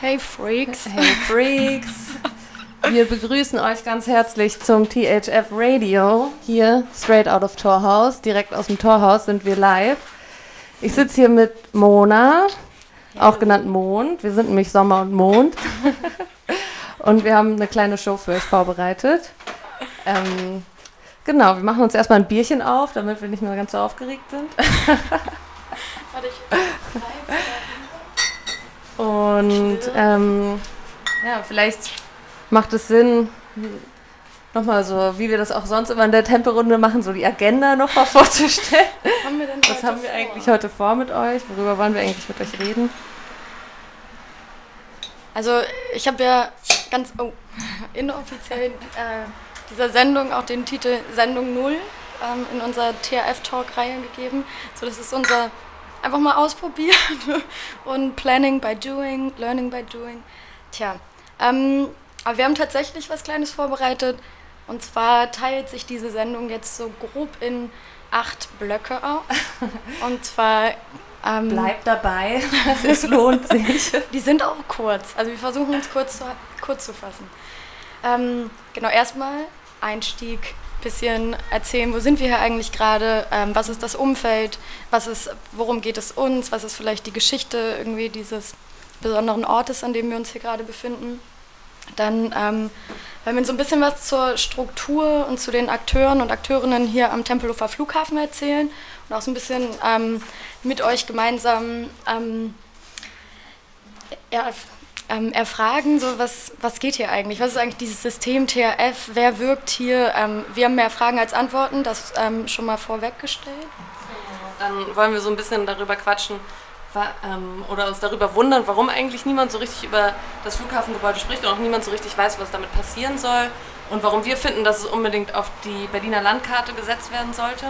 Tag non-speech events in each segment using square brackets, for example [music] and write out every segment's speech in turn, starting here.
Hey Freaks. Hey Freaks. Wir begrüßen euch ganz herzlich zum THF Radio. Hier, straight out of Torhaus. Direkt aus dem Torhaus sind wir live. Ich sitze hier mit Mona, auch genannt Mond. Wir sind nämlich Sommer und Mond. [laughs] und wir haben eine kleine Show für euch vorbereitet. Ähm, genau, wir machen uns erstmal ein Bierchen auf, damit wir nicht mehr ganz so aufgeregt sind. [laughs] Warte, ich Und ähm, ja, vielleicht macht es Sinn, nochmal so, wie wir das auch sonst immer in der Tempelrunde machen, so die Agenda nochmal [laughs] vorzustellen. Was haben wir denn Was haben wir vor? eigentlich heute vor mit euch? Worüber wollen wir eigentlich mit euch reden? Also ich habe ja ganz oh, [laughs] inoffiziell äh, dieser Sendung auch den Titel Sendung Null ähm, in unserer THF-Talk-Reihe gegeben. So, das ist unser einfach mal ausprobieren [laughs] und Planning by Doing, Learning by Doing. Tja, ähm, aber wir haben tatsächlich was Kleines vorbereitet. Und zwar teilt sich diese Sendung jetzt so grob in acht Blöcke auf. [laughs] Und zwar ähm, Bleibt dabei, [laughs] es lohnt sich. die sind auch kurz. Also wir versuchen uns kurz zu, kurz zu fassen. Ähm, genau, erstmal Einstieg, bisschen erzählen, wo sind wir hier eigentlich gerade, ähm, was ist das Umfeld, was ist, worum geht es uns, was ist vielleicht die Geschichte irgendwie dieses besonderen Ortes, an dem wir uns hier gerade befinden. Dann ähm, werden wir so ein bisschen was zur Struktur und zu den Akteuren und Akteurinnen hier am Tempelhofer Flughafen erzählen und auch so ein bisschen ähm, mit euch gemeinsam ähm, ja, ähm, erfragen, so was, was geht hier eigentlich? Was ist eigentlich dieses System THF? Wer wirkt hier? Ähm, wir haben mehr Fragen als Antworten, das ähm, schon mal vorweggestellt. Dann wollen wir so ein bisschen darüber quatschen ähm, oder uns darüber wundern, warum eigentlich niemand so richtig über das Flughafengebäude spricht und auch niemand so richtig weiß, was damit passieren soll und warum wir finden, dass es unbedingt auf die Berliner Landkarte gesetzt werden sollte.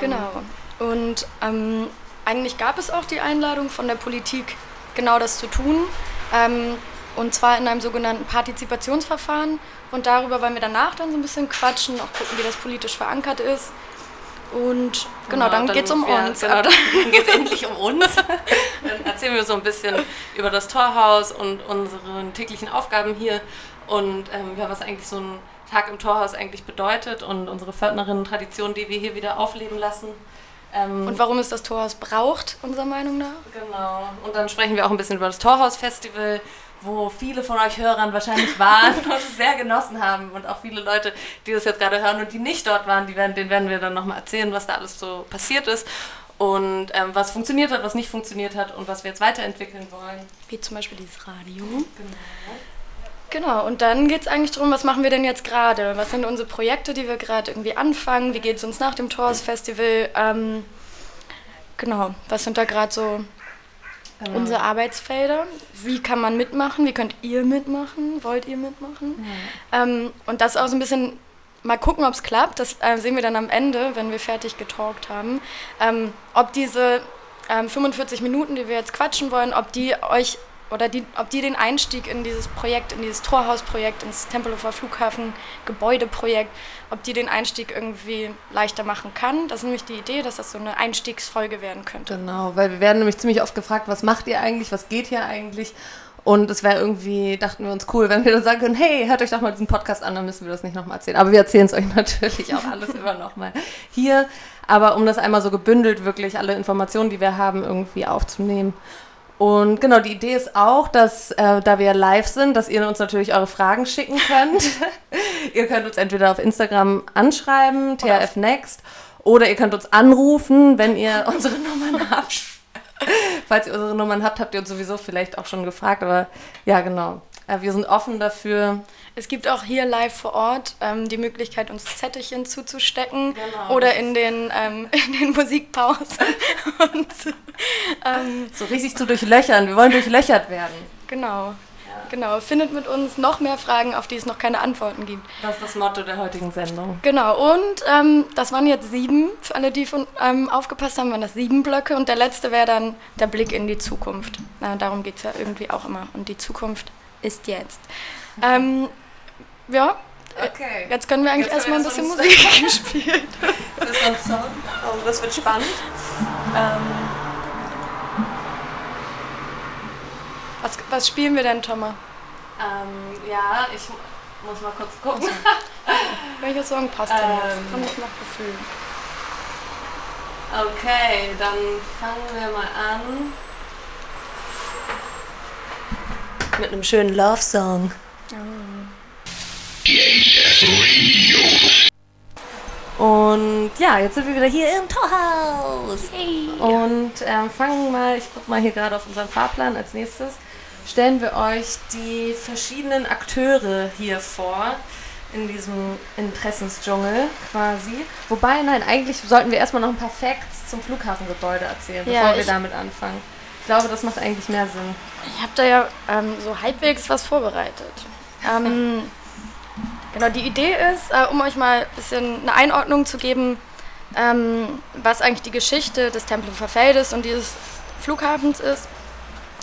Genau. Und ähm, eigentlich gab es auch die Einladung von der Politik, genau das zu tun. Ähm, und zwar in einem sogenannten Partizipationsverfahren. Und darüber wollen wir danach dann so ein bisschen quatschen, auch gucken, wie das politisch verankert ist. Und genau, dann, geht es um ja, uns. Genau, dann [laughs] geht es endlich um uns. Dann erzählen wir so ein bisschen über das Torhaus und unsere täglichen Aufgaben hier und ähm, ja, was eigentlich so ein Tag im Torhaus eigentlich bedeutet und unsere Pförtnerinnen-Tradition, die wir hier wieder aufleben lassen. Ähm, Und warum es das Torhaus braucht, unserer Meinung nach. Genau. Und dann sprechen wir auch ein bisschen über das Torhaus-Festival, wo viele von euch Hörern wahrscheinlich waren [laughs] und es sehr genossen haben. Und auch viele Leute, die das jetzt gerade hören und die nicht dort waren, die werden, denen werden wir dann nochmal erzählen, was da alles so passiert ist. Und ähm, was funktioniert hat, was nicht funktioniert hat und was wir jetzt weiterentwickeln wollen. Wie zum Beispiel dieses Radio. Genau, und dann geht es eigentlich darum, was machen wir denn jetzt gerade? Was sind unsere Projekte, die wir gerade irgendwie anfangen? Wie geht es uns nach dem Torhaus Festival? Ähm, genau, was sind da gerade so Genau. unsere Arbeitsfelder? Wie kann man mitmachen? Wie könnt ihr mitmachen? Wollt ihr mitmachen? Ähm, und das auch so ein bisschen mal gucken, ob es klappt. Das äh, sehen wir dann am Ende, wenn wir fertig getalkt haben. Ähm, ob diese ähm, 45 Minuten, die wir jetzt quatschen wollen, ob die euch oder die, ob die den Einstieg in dieses Projekt, in dieses Torhausprojekt, ins Tempelhofer Flughafen Gebäudeprojekt, ob die den Einstieg irgendwie leichter machen kann. Das ist nämlich die Idee, dass das so eine Einstiegsfolge werden könnte. Genau, weil wir werden nämlich ziemlich oft gefragt, was macht ihr eigentlich, was geht hier eigentlich? Und es wäre irgendwie, dachten wir uns cool, wenn wir dann sagen können, hey, hört euch doch mal diesen Podcast an, dann müssen wir das nicht nochmal erzählen. Aber wir erzählen es euch [laughs] natürlich auch alles immer nochmal hier. Aber um das einmal so gebündelt, wirklich alle Informationen, die wir haben, irgendwie aufzunehmen. Und genau, die Idee ist auch, dass, äh, da wir live sind, dass ihr uns natürlich eure Fragen schicken könnt. [laughs] ihr könnt uns entweder auf Instagram anschreiben, TRF Next, oder ihr könnt uns anrufen, wenn ihr [laughs] unsere Nummern habt. [laughs] Falls ihr unsere Nummern habt, habt ihr uns sowieso vielleicht auch schon gefragt, aber ja, genau. Äh, Wir sind offen dafür. Es gibt auch hier live vor Ort ähm, die Möglichkeit, uns Zettelchen zuzustecken Genau, oder in den, ähm, [laughs] in den Musikpausen. [laughs] Und, ähm, So richtig zu durchlöchern. Wir wollen durchlöchert werden. genau, genau. Findet mit uns noch mehr Fragen, auf die es noch keine Antworten gibt. Das ist das Motto der heutigen Sendung. Genau, und ähm, das waren jetzt sieben. Für alle, die von, ähm, aufgepasst haben, waren das sieben Blöcke. Und der letzte wäre dann der Blick in die Zukunft. Na, darum geht es ja irgendwie auch immer. Und die Zukunft ist jetzt. Ähm, ja, Okay. jetzt können wir eigentlich erstmal ein bisschen Musik [laughs] spielen. Das ist ein Song. das wird spannend. ähm, Was, was spielen wir denn, Thomas? ähm, ja, ich muss mal kurz gucken. Welcher Song passt denn Ähm. jetzt? Komm ich nach Gefühl. Okay, dann fangen wir mal an. Mit einem schönen Love-Song. Und ja, jetzt sind wir wieder hier im Torhaus. Und ähm, fangen mal, ich gucke mal hier gerade auf unseren Fahrplan. Als nächstes stellen wir euch die verschiedenen Akteure hier vor in diesem Interessensdschungel quasi. Wobei, nein, eigentlich sollten wir erstmal noch ein paar Facts zum Flughafengebäude erzählen, Ja, bevor wir damit anfangen. Ich glaube, das macht eigentlich mehr Sinn. Ich habe da ja ähm, so halbwegs was vorbereitet. Ähm, [laughs] genau, die Idee ist, äh, um euch mal ein bisschen eine Einordnung zu geben, ähm, was eigentlich die Geschichte des Tempelhofer Feldes und dieses Flughafens ist,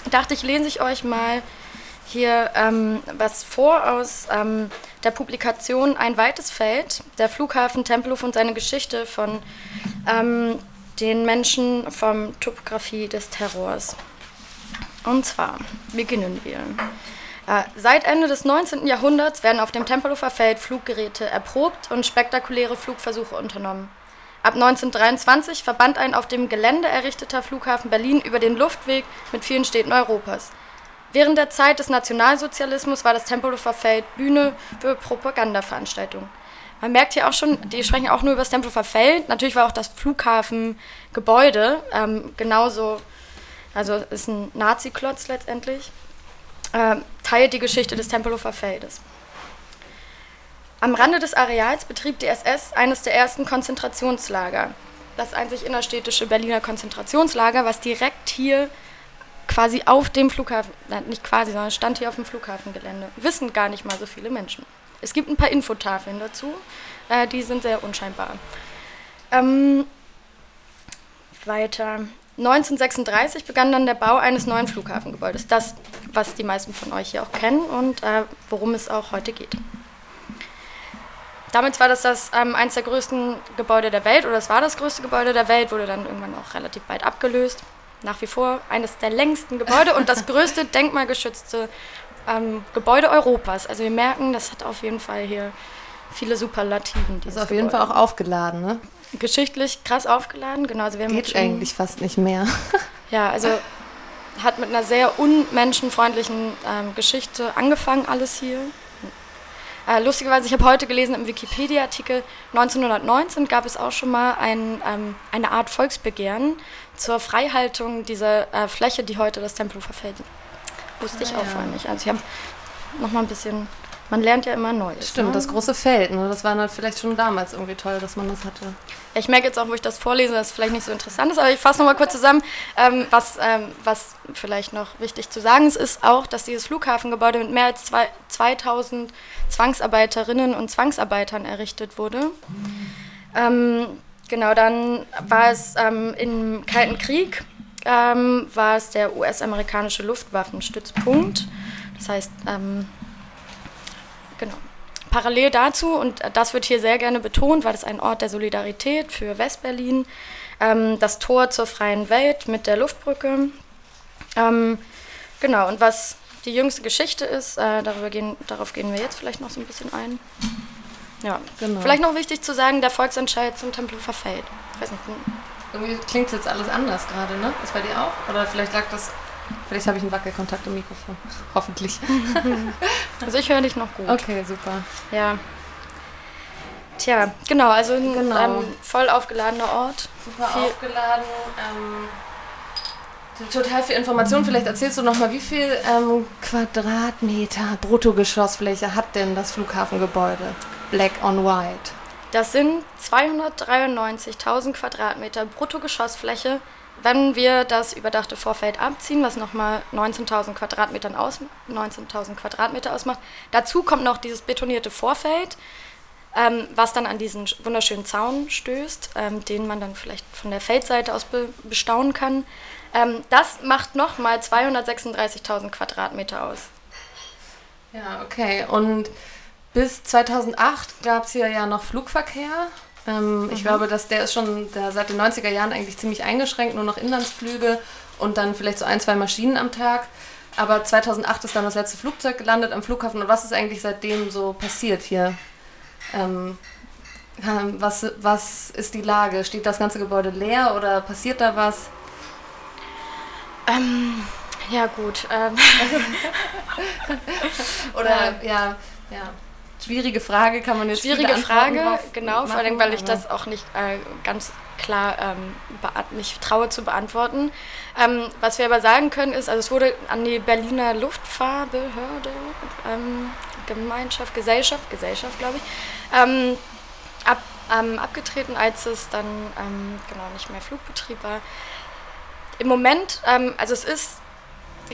dachte ich, lese ich euch mal hier ähm, was vor aus ähm, der Publikation Ein weites Feld, der Flughafen Tempelhof und seine Geschichte von ähm, den Menschen vom Topographie des Terrors. Und zwar beginnen wir. Äh, seit Ende des 19. Jahrhunderts werden auf dem Tempelhofer Feld Fluggeräte erprobt und spektakuläre Flugversuche unternommen. Ab 1923 verband ein auf dem Gelände errichteter Flughafen Berlin über den Luftweg mit vielen Städten Europas. Während der Zeit des Nationalsozialismus war das Tempelhofer Feld Bühne für Propagandaveranstaltungen. Man merkt hier auch schon, die sprechen auch nur über das Tempelhofer Feld. Natürlich war auch das Flughafengebäude ähm, genauso, also ist ein Nazi-Klotz letztendlich, ähm, teilt die Geschichte des Tempelhofer Feldes. Am Rande des Areals betrieb die SS eines der ersten Konzentrationslager. Das einzig innerstädtische Berliner Konzentrationslager, was direkt hier quasi auf dem Flughafen, nicht quasi, sondern stand hier auf dem Flughafengelände. Wissen gar nicht mal so viele Menschen. Es gibt ein paar Infotafeln dazu, äh, die sind sehr unscheinbar. Ähm, weiter. 1936 begann dann der Bau eines neuen Flughafengebäudes. Das, was die meisten von euch hier auch kennen und äh, worum es auch heute geht. Damit war das, das ähm, eines der größten Gebäude der Welt, oder es war das größte Gebäude der Welt, wurde dann irgendwann auch relativ bald abgelöst. Nach wie vor eines der längsten Gebäude und das [laughs] größte denkmalgeschützte ähm, Gebäude Europas. Also wir merken, das hat auf jeden Fall hier viele Superlativen. Ist dieses auf jeden Gebäude. Fall auch aufgeladen, ne? geschichtlich krass aufgeladen. Genau, also wir haben Geht eigentlich fast nicht mehr. [laughs] Ja, also hat mit einer sehr unmenschenfreundlichen ähm, Geschichte angefangen, alles hier. Äh, lustigerweise, ich habe heute gelesen im Wikipedia-Artikel, 1919 gab es auch schon mal ein, ähm, eine Art Volksbegehren zur Freihaltung dieser äh, Fläche, die heute das Tempelhofer Feld Wusste ich Ah, auch ja. vorher nicht. Also ich habe noch mal ein bisschen, man lernt ja immer Neues. Stimmt, ne? das große Feld, ne? Das war dann vielleicht schon damals irgendwie toll, dass man das hatte. Ich merke jetzt auch, wo ich das vorlese, dass es vielleicht nicht so interessant ist, aber ich fasse nochmal kurz zusammen, ähm, was, ähm, was vielleicht noch wichtig zu sagen ist, ist auch, dass dieses Flughafengebäude mit mehr als zwei, 2000 Zwangsarbeiterinnen und Zwangsarbeitern errichtet wurde. Ähm, genau, dann war es ähm, im Kalten Krieg, ähm, war es der US-amerikanische Luftwaffenstützpunkt. Das heißt, ähm, genau. Parallel dazu, und das wird hier sehr gerne betont, war das ein Ort der Solidarität für Westberlin, ähm, das Tor zur freien Welt mit der Luftbrücke. Ähm, genau, und was die jüngste Geschichte ist, äh, gehen, darauf gehen wir jetzt vielleicht noch so ein bisschen ein. Ja, Genau. vielleicht noch wichtig zu sagen, der Volksentscheid zum Tempelhofer Feld. Ich weiß nicht, Irgendwie klingt jetzt alles anders gerade, ne? Ist bei dir auch? Oder vielleicht lag das. Vielleicht habe ich einen Wackelkontakt im Mikrofon. [laughs] Hoffentlich. [laughs] also ich höre dich noch gut. Okay, super. Ja. Tja, genau, also ein Genau. Ähm, voll aufgeladener Ort. Super Viel- aufgeladen. Ähm, total viel Information. Vielleicht erzählst du noch mal, wie viel ähm, Quadratmeter Bruttogeschossfläche hat denn das Flughafengebäude? Black on White. Das sind 293.000 Quadratmeter Bruttogeschossfläche. Wenn wir das überdachte Vorfeld abziehen, was nochmal 19.000 Quadratmetern aus, 19.000 Quadratmeter ausmacht. Dazu kommt noch dieses betonierte Vorfeld, ähm, was dann an diesen sch- wunderschönen Zaun stößt, ähm, den man dann vielleicht von der Feldseite aus be bestaunen kann. Ähm, das macht nochmal 236.000 Quadratmeter aus. Ja, okay. Und bis 2008 gab es hier ja noch Flugverkehr. Ähm, mhm. Ich glaube, dass der ist schon der, seit den 90er Jahren eigentlich ziemlich eingeschränkt, nur noch Inlandsflüge und dann vielleicht so ein, zwei Maschinen am Tag. Aber 2008 ist dann das letzte Flugzeug gelandet am Flughafen. Und was ist eigentlich seitdem so passiert hier? Ähm, ähm was, was ist die Lage? Steht das ganze Gebäude leer oder passiert da was? Ähm, ja, gut. Ähm. [laughs] oder ja, ja. Schwierige Frage kann man jetzt Schwierige Frage, genau, vor allem, weil ich das auch nicht äh, ganz klar ähm, nicht traue zu beantworten. Ähm, was wir aber sagen können ist, also es wurde an die Berliner Luftfahrbehörde, ähm, Gemeinschaft, Gesellschaft, Gesellschaft glaube ich, ähm, ab, ähm, abgetreten, als es dann ähm, genau nicht mehr Flugbetrieb war. Im Moment, also es ist,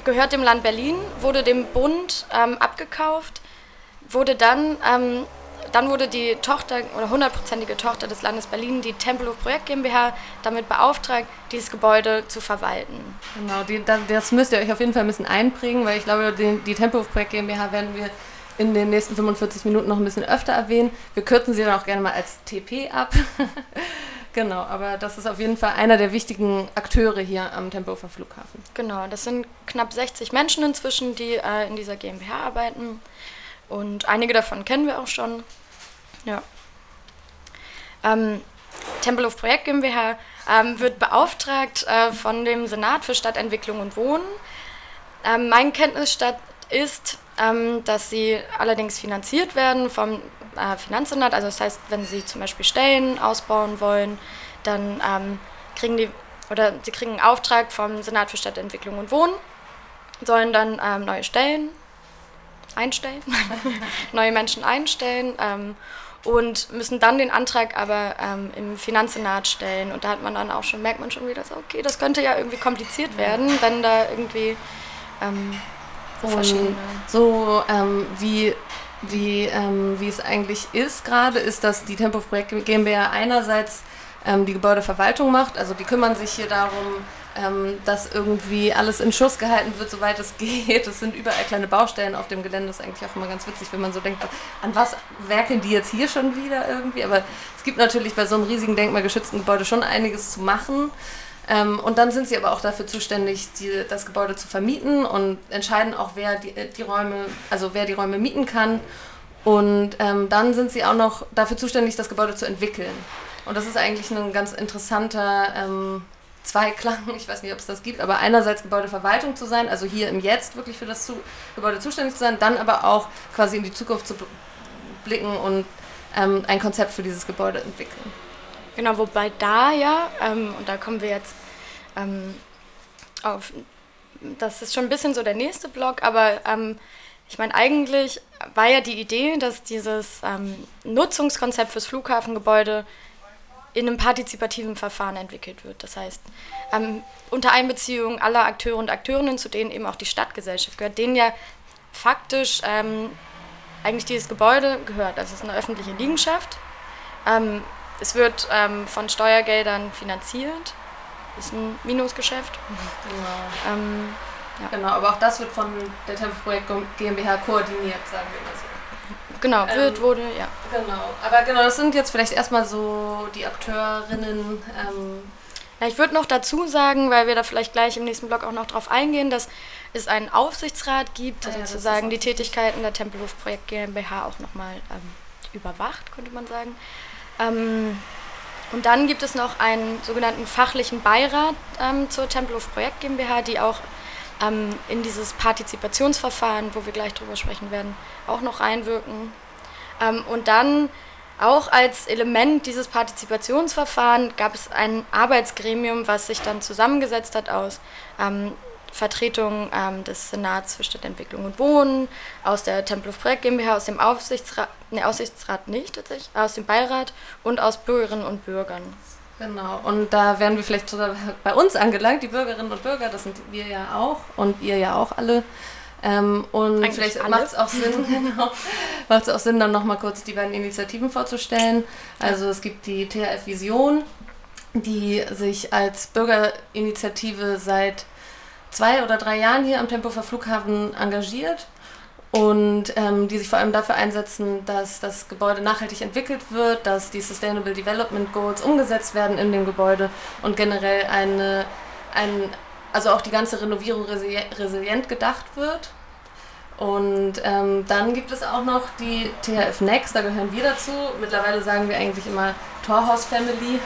gehört dem Land Berlin, wurde dem Bund abgekauft wurde dann, ähm, dann wurde die Tochter oder hundertprozentige Tochter des Landes Berlin, die Tempelhof Projekt GmbH, damit beauftragt, dieses Gebäude zu verwalten. Genau, die, das müsst ihr euch auf jeden Fall ein bisschen einprägen, weil ich glaube, die, die Tempelhof Projekt GmbH werden wir in den nächsten 45 Minuten noch ein bisschen öfter erwähnen. Wir kürzen sie dann auch gerne mal als TP ab. [laughs] genau, aber das ist auf jeden Fall einer der wichtigen Akteure hier am Tempelhofer Flughafen. Genau, das sind knapp 60 Menschen inzwischen, die äh, in dieser GmbH arbeiten. Und einige davon kennen wir auch schon. Ja. Ähm, Tempelhof Projekt GmbH ähm, wird beauftragt äh, von dem Senat für Stadtentwicklung und Wohnen. Ähm, mein Kenntnisstand ist, ähm, dass sie allerdings finanziert werden vom äh, Finanzsenat. Also das heißt, wenn sie zum Beispiel Stellen ausbauen wollen, dann ähm, kriegen die oder sie kriegen einen Auftrag vom Senat für Stadtentwicklung und Wohnen, sollen dann ähm, neue Stellen einstellen, [laughs] neue Menschen einstellen ähm, und müssen dann den Antrag aber ähm, im Finanzsenat stellen. Und da hat man dann auch schon, merkt man schon wieder so, okay, das könnte ja irgendwie kompliziert werden, wenn da irgendwie ähm, verschiedene... So ähm, wie wie, ähm, wie es eigentlich ist gerade, ist, dass die Tempo Projekt GmbH einerseits ähm, die Gebäudeverwaltung macht, also die kümmern sich hier darum, ähm, dass irgendwie alles in Schuss gehalten wird, soweit es [laughs] geht. Es sind überall kleine Baustellen auf dem Gelände. Das ist eigentlich auch immer ganz witzig, wenn man so denkt, an was werkeln die jetzt hier schon wieder irgendwie? Aber es gibt natürlich bei so einem riesigen denkmalgeschützten Gebäude schon einiges zu machen. Ähm, und dann sind sie aber auch dafür zuständig, die, das Gebäude zu vermieten und entscheiden auch, wer die, äh, die Räume, also wer die Räume mieten kann. Und ähm, dann sind sie auch noch dafür zuständig, das Gebäude zu entwickeln. Und das ist eigentlich ein ganz interessanter ähm, Zweiklang, ich weiß nicht, ob es das gibt, aber einerseits Gebäudeverwaltung zu sein, also hier im Jetzt wirklich für das zu Gebäude zuständig zu sein, dann aber auch quasi in die Zukunft zu blicken und ähm, ein Konzept für dieses Gebäude entwickeln. Genau, wobei da ja, ähm, und da kommen wir jetzt ähm, auf, das ist schon ein bisschen so der nächste Block, aber ähm, ich meine, eigentlich war ja die Idee, dass dieses ähm, Nutzungskonzept fürs Flughafengebäude in einem partizipativen Verfahren entwickelt wird. Das heißt, ähm, unter Einbeziehung aller Akteure und Akteurinnen, zu denen eben auch die Stadtgesellschaft gehört, denen ja faktisch ähm, eigentlich dieses Gebäude gehört. Also es ist eine öffentliche Liegenschaft. Ähm, es wird ähm, von Steuergeldern finanziert. Ist ein Minusgeschäft. Genau. Ähm, ja. Genau, aber auch das wird von der Tempelprojekt GmbH koordiniert, sagen wir mal so. Genau, wird, ähm, wurde, ja. Genau, aber genau, das sind jetzt vielleicht erstmal so die Akteurinnen. Ähm. Ja, ich würde noch dazu sagen, weil wir da vielleicht gleich im nächsten Blog auch noch drauf eingehen, dass es einen Aufsichtsrat gibt, der ah, ja, sozusagen die Tätigkeiten der Tempelhof Projekt GmbH auch nochmal ähm, überwacht, könnte man sagen. Ähm, und dann gibt es noch einen sogenannten fachlichen Beirat ähm, zur Tempelhof Projekt GmbH, die auch ähm, in dieses Partizipationsverfahren, wo wir gleich drüber sprechen werden, auch noch reinwirken. Ähm, und dann auch als Element dieses Partizipationsverfahrens gab es ein Arbeitsgremium, was sich dann zusammengesetzt hat aus ähm, Vertretungen ähm, des Senats für Stadtentwicklung und Wohnen, aus der Tempelhof Projekt GmbH, aus dem Aufsichtsrat, ne, Aufsichtsrat nicht tatsächlich, aus dem Beirat und aus Bürgerinnen und Bürgern. Genau, und da wären wir vielleicht sogar bei uns angelangt, die Bürgerinnen und Bürger, das sind wir ja auch und ihr ja auch alle. Ähm, und Eigentlich vielleicht macht es auch Sinn, [laughs] genau, macht es auch Sinn, dann nochmal kurz die beiden Initiativen vorzustellen. Also es gibt die THF Vision, die sich als Bürgerinitiative seit zwei oder drei Jahren hier am Tempofer Flughafen engagiert und ähm, die sich vor allem dafür einsetzen, dass das Gebäude nachhaltig entwickelt wird, dass die Sustainable Development Goals umgesetzt werden in dem Gebäude und generell eine, ein, also auch die ganze Renovierung resilient gedacht wird. Und ähm, dann gibt es auch noch die THF Next, da gehören wir dazu. Mittlerweile sagen wir eigentlich immer Torhaus Family.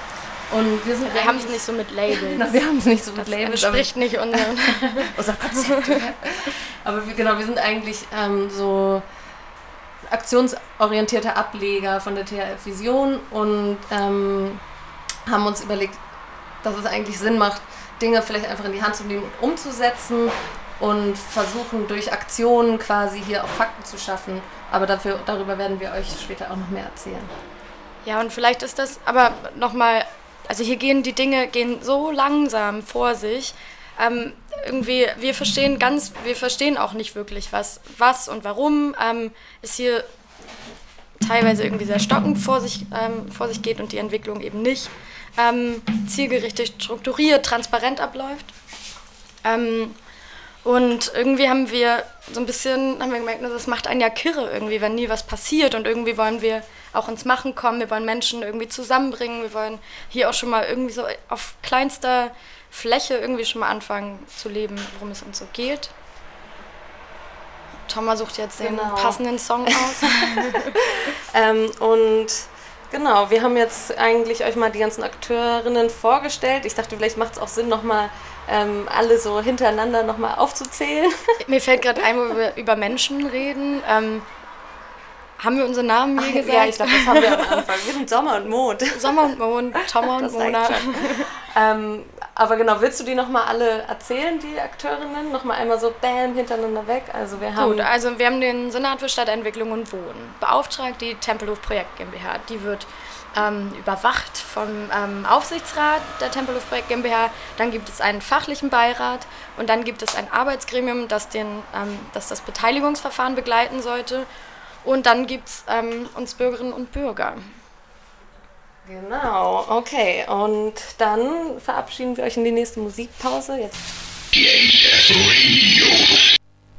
Und wir sind wir haben es nicht so mit Labels. Genau, wir haben es nicht so mit das Labels. entspricht nicht unseren [laughs] unser Konzept. aber wir, genau, wir sind eigentlich ähm, so aktionsorientierte Ableger von der THF Vision und ähm, haben uns überlegt, dass es eigentlich Sinn macht, Dinge vielleicht einfach in die Hand zu nehmen und umzusetzen und versuchen durch Aktionen quasi hier auch Fakten zu schaffen. Aber dafür, darüber werden wir euch später auch noch mehr erzählen. Ja, und vielleicht ist das aber nochmal, also hier gehen die Dinge gehen so langsam vor sich. Ähm, irgendwie, wir verstehen ganz, wir verstehen auch nicht wirklich, was, was und warum ähm, es hier teilweise irgendwie sehr stockend vor sich, ähm, vor sich geht und die Entwicklung eben nicht ähm, zielgerichtet, strukturiert, transparent abläuft. Ähm, und irgendwie haben wir so ein bisschen, haben wir gemerkt, das macht einen ja kirre irgendwie, wenn nie was passiert. Und irgendwie wollen wir auch ins Machen kommen, wir wollen Menschen irgendwie zusammenbringen, wir wollen hier auch schon mal irgendwie so auf kleinster Fläche irgendwie schon mal anfangen zu leben, worum es uns so geht. Thomas sucht jetzt den genau. passenden Song [laughs] aus. [laughs] ähm, und Genau, wir haben jetzt eigentlich euch mal die ganzen Akteurinnen vorgestellt. Ich dachte, vielleicht macht es auch Sinn, nochmal ähm, alle so hintereinander nochmal aufzuzählen. [laughs] Mir fällt gerade ein, wo wir über Menschen reden. Ähm, haben wir unsere Namen je gesagt? Ja, ich glaube, das haben wir am Anfang. [laughs] Wir sind Sommer und Mond. Sommer und Mond, [laughs] Thomas und Mona. ähm, aber genau, willst du die nochmal alle erzählen, die Akteurinnen? Nochmal einmal so bam hintereinander weg. Also wir haben Gut, also wir haben den Senat für Stadtentwicklung und Wohnen beauftragt, die Tempelhof Projekt GmbH. Die wird ähm, überwacht vom ähm, Aufsichtsrat der Tempelhof Projekt GmbH. Dann gibt es einen fachlichen Beirat und dann gibt es ein Arbeitsgremium, das, den, ähm, das das Beteiligungsverfahren begleiten sollte. Und dann gibt es ähm, uns Bürgerinnen und Bürger. Genau, okay. Und dann verabschieden wir euch in die nächste Musikpause. Jetzt.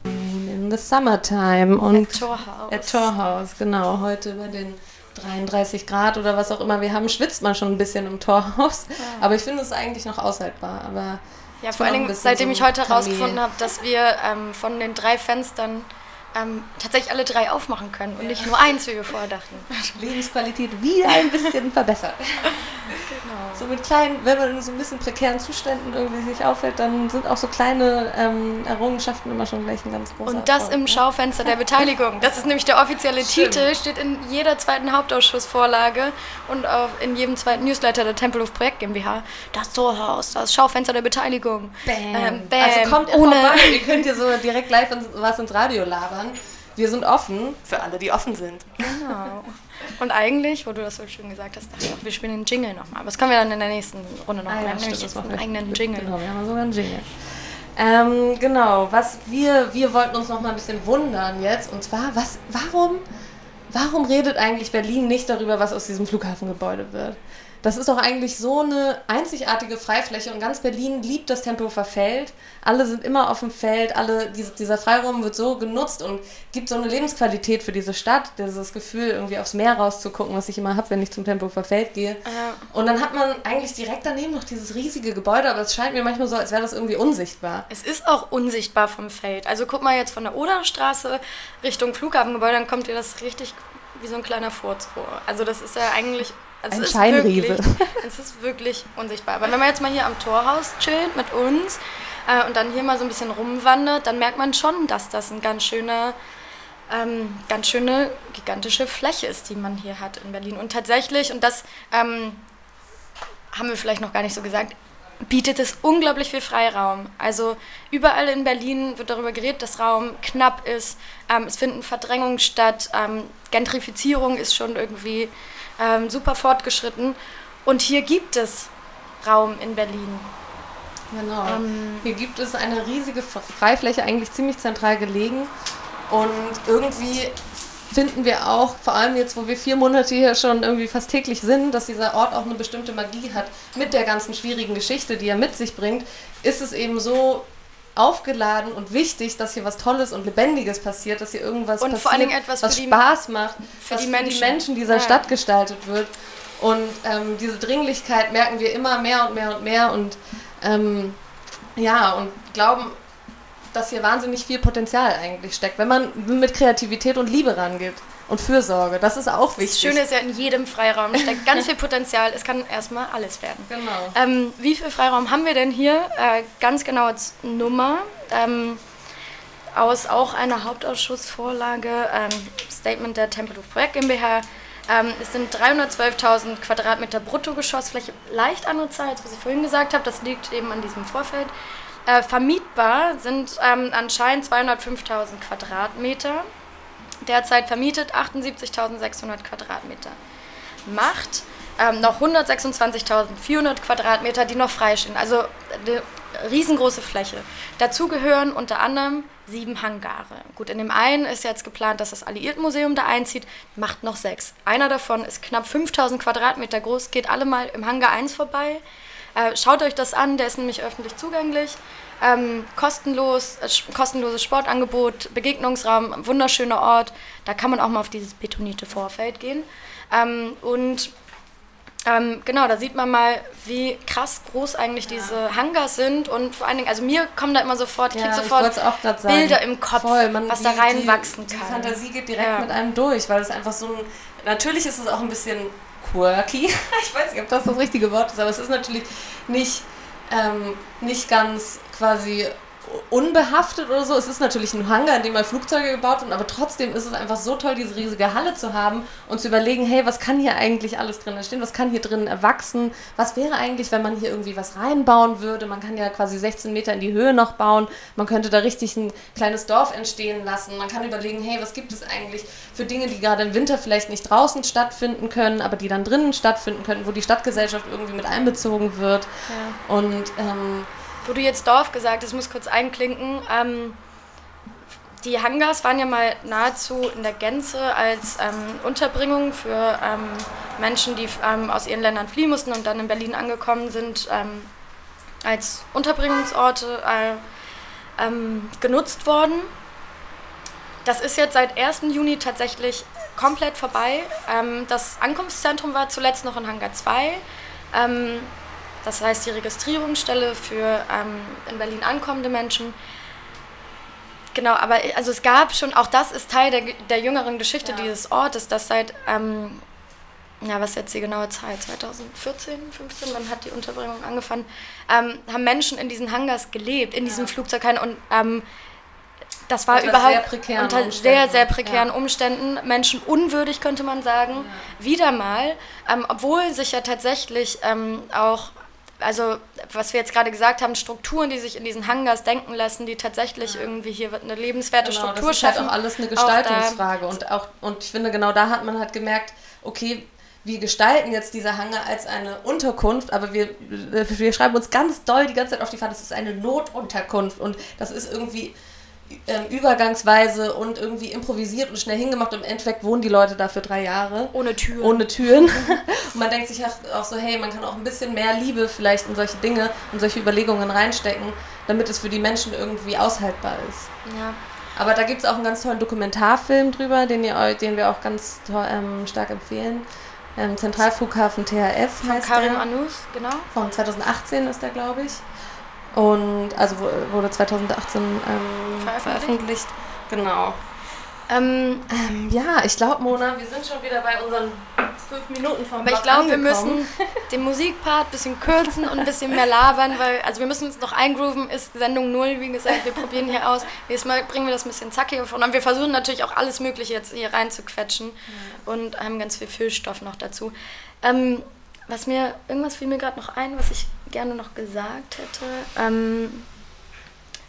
In the Summertime. Und at Torhaus. At Torhaus, genau. Heute bei den 33 Grad oder was auch immer wir haben, schwitzt man schon ein bisschen im Torhaus. Ja. Aber ich finde es eigentlich noch aushaltbar. Aber ja, vor allem, seitdem so ich heute herausgefunden habe, dass wir ähm, von den drei Fenstern ähm, tatsächlich alle drei aufmachen können und ja. nicht nur eins, wie wir vorher dachten. Lebensqualität wieder ein bisschen verbessert. Genau. So mit kleinen, wenn man in so ein bisschen prekären Zuständen irgendwie sich auffällt, dann sind auch so kleine ähm, Errungenschaften immer schon gleich ein ganz großer Und das Erfolg, im ne? Schaufenster der Beteiligung. Das ist nämlich der offizielle Stimmt. Titel, steht in jeder zweiten Hauptausschussvorlage und auch in jedem zweiten Newsletter der Tempelhof Projekt GmbH. Das Torhaus, das Schaufenster der Beteiligung. Bam. Ähm, bam. Also kommt ohne. Vorbei. Ihr könnt hier so direkt live was ins Radio labern. Wir sind offen für alle, die offen sind. Genau. Und eigentlich, wo du das so schön gesagt hast, dachte ich auch, wir spielen einen Jingle nochmal. Aber das können wir dann in der nächsten Runde noch. Ah, ja, wir haben nämlich jetzt einen eigenen Jingle. Genau, wir haben sogar einen Jingle. Ähm, genau, was wir, wir wollten uns noch mal ein bisschen wundern jetzt. Und zwar, was, warum, warum redet eigentlich Berlin nicht darüber, was aus diesem Flughafengebäude wird? Das ist doch eigentlich so eine einzigartige Freifläche und ganz Berlin liebt das Tempelhofer Feld. Alle sind immer auf dem Feld, alle, dieser Freiraum wird so genutzt und gibt so eine Lebensqualität für diese Stadt, dieses Gefühl, irgendwie aufs Meer rauszugucken, was ich immer habe, wenn ich zum Tempelhofer Feld gehe. Ja. Und dann hat man eigentlich direkt daneben noch dieses riesige Gebäude, aber es scheint mir manchmal so, als wäre das irgendwie unsichtbar. Es ist auch unsichtbar vom Feld. Also guck mal jetzt von der Oderstraße Richtung Flughafengebäude, dann kommt dir das richtig wie so ein kleiner Furz vor. Also das ist ja eigentlich also ein Scheinriese. es ist wirklich unsichtbar. Aber wenn man jetzt mal hier am Torhaus chillt mit uns äh, und dann hier mal so ein bisschen rumwandert, dann merkt man schon, dass das ein ganz schöner, ähm, ganz schöne gigantische Fläche ist, die man hier hat in Berlin. Und tatsächlich, und das ähm, haben wir vielleicht noch gar nicht so gesagt, bietet es unglaublich viel Freiraum. Also überall in Berlin wird darüber geredet, dass Raum knapp ist. Ähm, es finden Verdrängungen statt. Ähm, Gentrifizierung ist schon irgendwie ähm, super fortgeschritten. Und hier gibt es Raum in Berlin. Genau. Ähm, hier gibt es eine riesige Freifläche, eigentlich ziemlich zentral gelegen. Und irgendwie finden wir auch, vor allem jetzt, wo wir vier Monate hier schon irgendwie fast täglich sind, dass dieser Ort auch eine bestimmte Magie hat. Mit der ganzen schwierigen Geschichte, die er mit sich bringt, ist es eben so aufgeladen und wichtig, dass hier was Tolles und Lebendiges passiert, dass hier irgendwas und passiert, vor allen Dingen etwas was für Spaß macht, für was die für Menschen, die Menschen dieser ja. Stadt gestaltet wird. Und ähm, diese Dringlichkeit merken wir immer mehr und mehr und mehr und ähm, ja, und glauben, dass hier wahnsinnig viel Potenzial eigentlich steckt, wenn man mit Kreativität und Liebe rangeht und Fürsorge. Das ist auch Das wichtig. Schöne ist ja, in jedem Freiraum steckt ganz viel Potenzial. Es kann erstmal alles werden. Genau. Ähm, wie viel Freiraum haben wir denn hier? Äh, ganz genaue Z- Nummer. Ähm, aus auch einer Hauptausschussvorlage, ähm, Statement der Tempelhof Projekt GmbH. Ähm, es sind 312.000 Quadratmeter Bruttogeschossfläche, leicht andere Zahl, als was ich vorhin gesagt habe. Das liegt eben an diesem Vorfeld. Äh, vermietbar sind ähm, anscheinend 205.000 Quadratmeter. Derzeit vermietet 78.600 Quadratmeter. Macht ähm, noch 126.400 Quadratmeter, die noch freistehen. Also eine riesengroße Fläche. Dazu gehören unter anderem sieben Hangare. Gut, in dem einen ist jetzt geplant, dass das Alliiertenmuseum da einzieht, macht noch sechs. Einer davon ist knapp 5000 Quadratmeter groß, geht alle mal im Hangar 1 vorbei. Äh, schaut euch das an, der ist nämlich öffentlich zugänglich. Ähm, kostenlos, äh, kostenloses Sportangebot, Begegnungsraum, wunderschöner Ort. Da kann man auch mal auf dieses betonierte Vorfeld gehen. Ähm, und ähm, genau, da sieht man mal, wie krass groß eigentlich diese Hangars sind und vor allen Dingen, also mir kommen da immer sofort, ich ich sofort sagen. Bilder im Kopf, man- was da die- reinwachsen die, kann. Die Fantasie geht direkt Ja. mit einem durch, weil es einfach so ein. Natürlich ist es auch ein bisschen quirky. [laughs] ich weiß nicht, ob das das richtige Wort ist, aber es ist natürlich nicht, ähm, nicht ganz quasi unbehaftet oder so. Es ist natürlich ein Hangar, in dem mal Flugzeuge gebaut sind, aber trotzdem ist es einfach so toll, diese riesige Halle zu haben und zu überlegen, hey, was kann hier eigentlich alles drin entstehen? Was kann hier drin erwachsen? Was wäre eigentlich, wenn man hier irgendwie was reinbauen würde? Man kann ja quasi 16 Meter in die Höhe noch bauen. Man könnte da richtig ein kleines Dorf entstehen lassen. Man kann überlegen, hey, was gibt es eigentlich für Dinge, die gerade im Winter vielleicht nicht draußen stattfinden können, aber die dann drinnen stattfinden können, wo die Stadtgesellschaft irgendwie mit einbezogen wird. Ja. Und ähm, Wo du jetzt Dorf gesagt hast, muss kurz einklinken. Ähm, die Hangars waren ja mal nahezu in der Gänze als ähm, Unterbringung für ähm, Menschen, die ähm, aus ihren Ländern fliehen mussten und dann in Berlin angekommen sind, ähm, als Unterbringungsorte äh, ähm, genutzt worden. Das ist jetzt seit 1. Juni tatsächlich komplett vorbei. Das Ankunftszentrum war zuletzt noch in Hangar 2. Das heißt die Registrierungsstelle für ähm, in Berlin ankommende Menschen. Genau, aber also es gab schon, auch das ist Teil der, der jüngeren Geschichte Ja. dieses Ortes, dass seit, ähm, ja, was ist jetzt die genaue Zeit, 2014, 15, wann hat die Unterbringung angefangen, ähm, haben Menschen in diesen Hangars gelebt, in diesen Ja. Flugzeugen und ähm, das war Unter überhaupt sehr prekären unter sehr, Umständen. sehr prekären Ja. Umständen, menschenunwürdig könnte man sagen, wieder mal, ähm, obwohl sich ja tatsächlich ähm, auch, also was wir jetzt gerade gesagt haben, Strukturen, die sich in diesen Hangars denken lassen, die tatsächlich irgendwie hier eine lebenswerte Genau, Struktur das ist halt schaffen. auch alles eine Gestaltungsfrage. und, auch, und ich finde, genau da hat man halt gemerkt, okay, wir gestalten jetzt diese Hangar als eine Unterkunft, aber wir, wir schreiben uns ganz doll die ganze Zeit auf die Fahne, das ist eine Notunterkunft und das ist irgendwie ähm, übergangsweise und irgendwie improvisiert und schnell hingemacht. Im Endeffekt wohnen die Leute da für drei Jahre. Ohne Türen. Ohne Türen. [laughs] und man denkt sich auch auch so, hey, man kann auch ein bisschen mehr Liebe vielleicht in solche Dinge und solche Überlegungen reinstecken, damit es für die Menschen irgendwie aushaltbar ist. ja. Aber da gibt es auch einen ganz tollen Dokumentarfilm drüber, den, ihr, den wir auch ganz toll, ähm, stark empfehlen. Ähm, Zentralflughafen THF Von heißt Karim der. Anus, genau. Von 2018 ist der, glaube ich. Und also wurde 2018 ähm, Veröffentlicht. veröffentlicht. Genau. Ähm, Ähm, ja, ich glaube, Mona, wir sind schon wieder bei unseren fünf Minuten vom aber ich glaube, wir müssen [laughs] den Musikpart ein bisschen kürzen und ein bisschen mehr labern, weil, also wir müssen uns noch eingrooven, ist Sendung 0, wie gesagt, wir probieren hier aus. Nächstes Mal bringen wir das ein bisschen zackiger von und wir versuchen natürlich auch alles Mögliche jetzt hier reinzuquetschen und haben ganz viel Füllstoff noch dazu. Ähm, was mir, irgendwas fiel mir gerade noch ein, was ich gerne noch gesagt hätte. Ähm,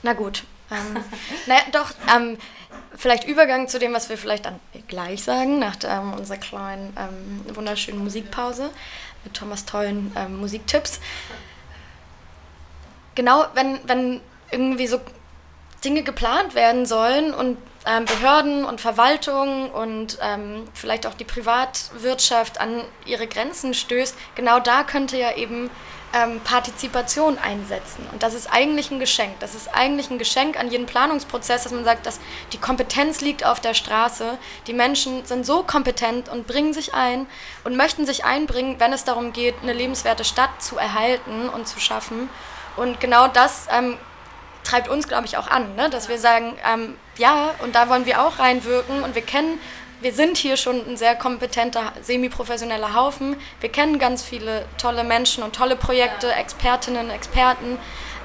na gut. Ähm, [laughs] naja, doch, ähm, vielleicht Übergang zu dem, was wir vielleicht dann gleich sagen, nach ähm, unserer kleinen, ähm, wunderschönen Musikpause mit Thomas tollen ähm, Musiktipps. Genau, wenn, wenn irgendwie so Dinge geplant werden sollen und ähm, Behörden und Verwaltung und vielleicht auch die Privatwirtschaft an ihre Grenzen stößt, genau da könnte ja eben ähm, Partizipation einsetzen. Und das ist eigentlich ein Geschenk. Das ist eigentlich ein Geschenk an jeden Planungsprozess, dass man sagt, dass die Kompetenz liegt auf der Straße. Die Menschen sind so kompetent und bringen sich ein und möchten sich einbringen, wenn es darum geht, eine lebenswerte Stadt zu erhalten und zu schaffen. Und genau das ähm, treibt uns, glaube ich, auch an, ne? dass wir sagen, ähm, ja, und da wollen wir auch reinwirken und wir kennen wir sind hier schon ein sehr kompetenter, semi-professioneller Haufen. Wir kennen ganz viele tolle Menschen und tolle Projekte, Expertinnen, Experten.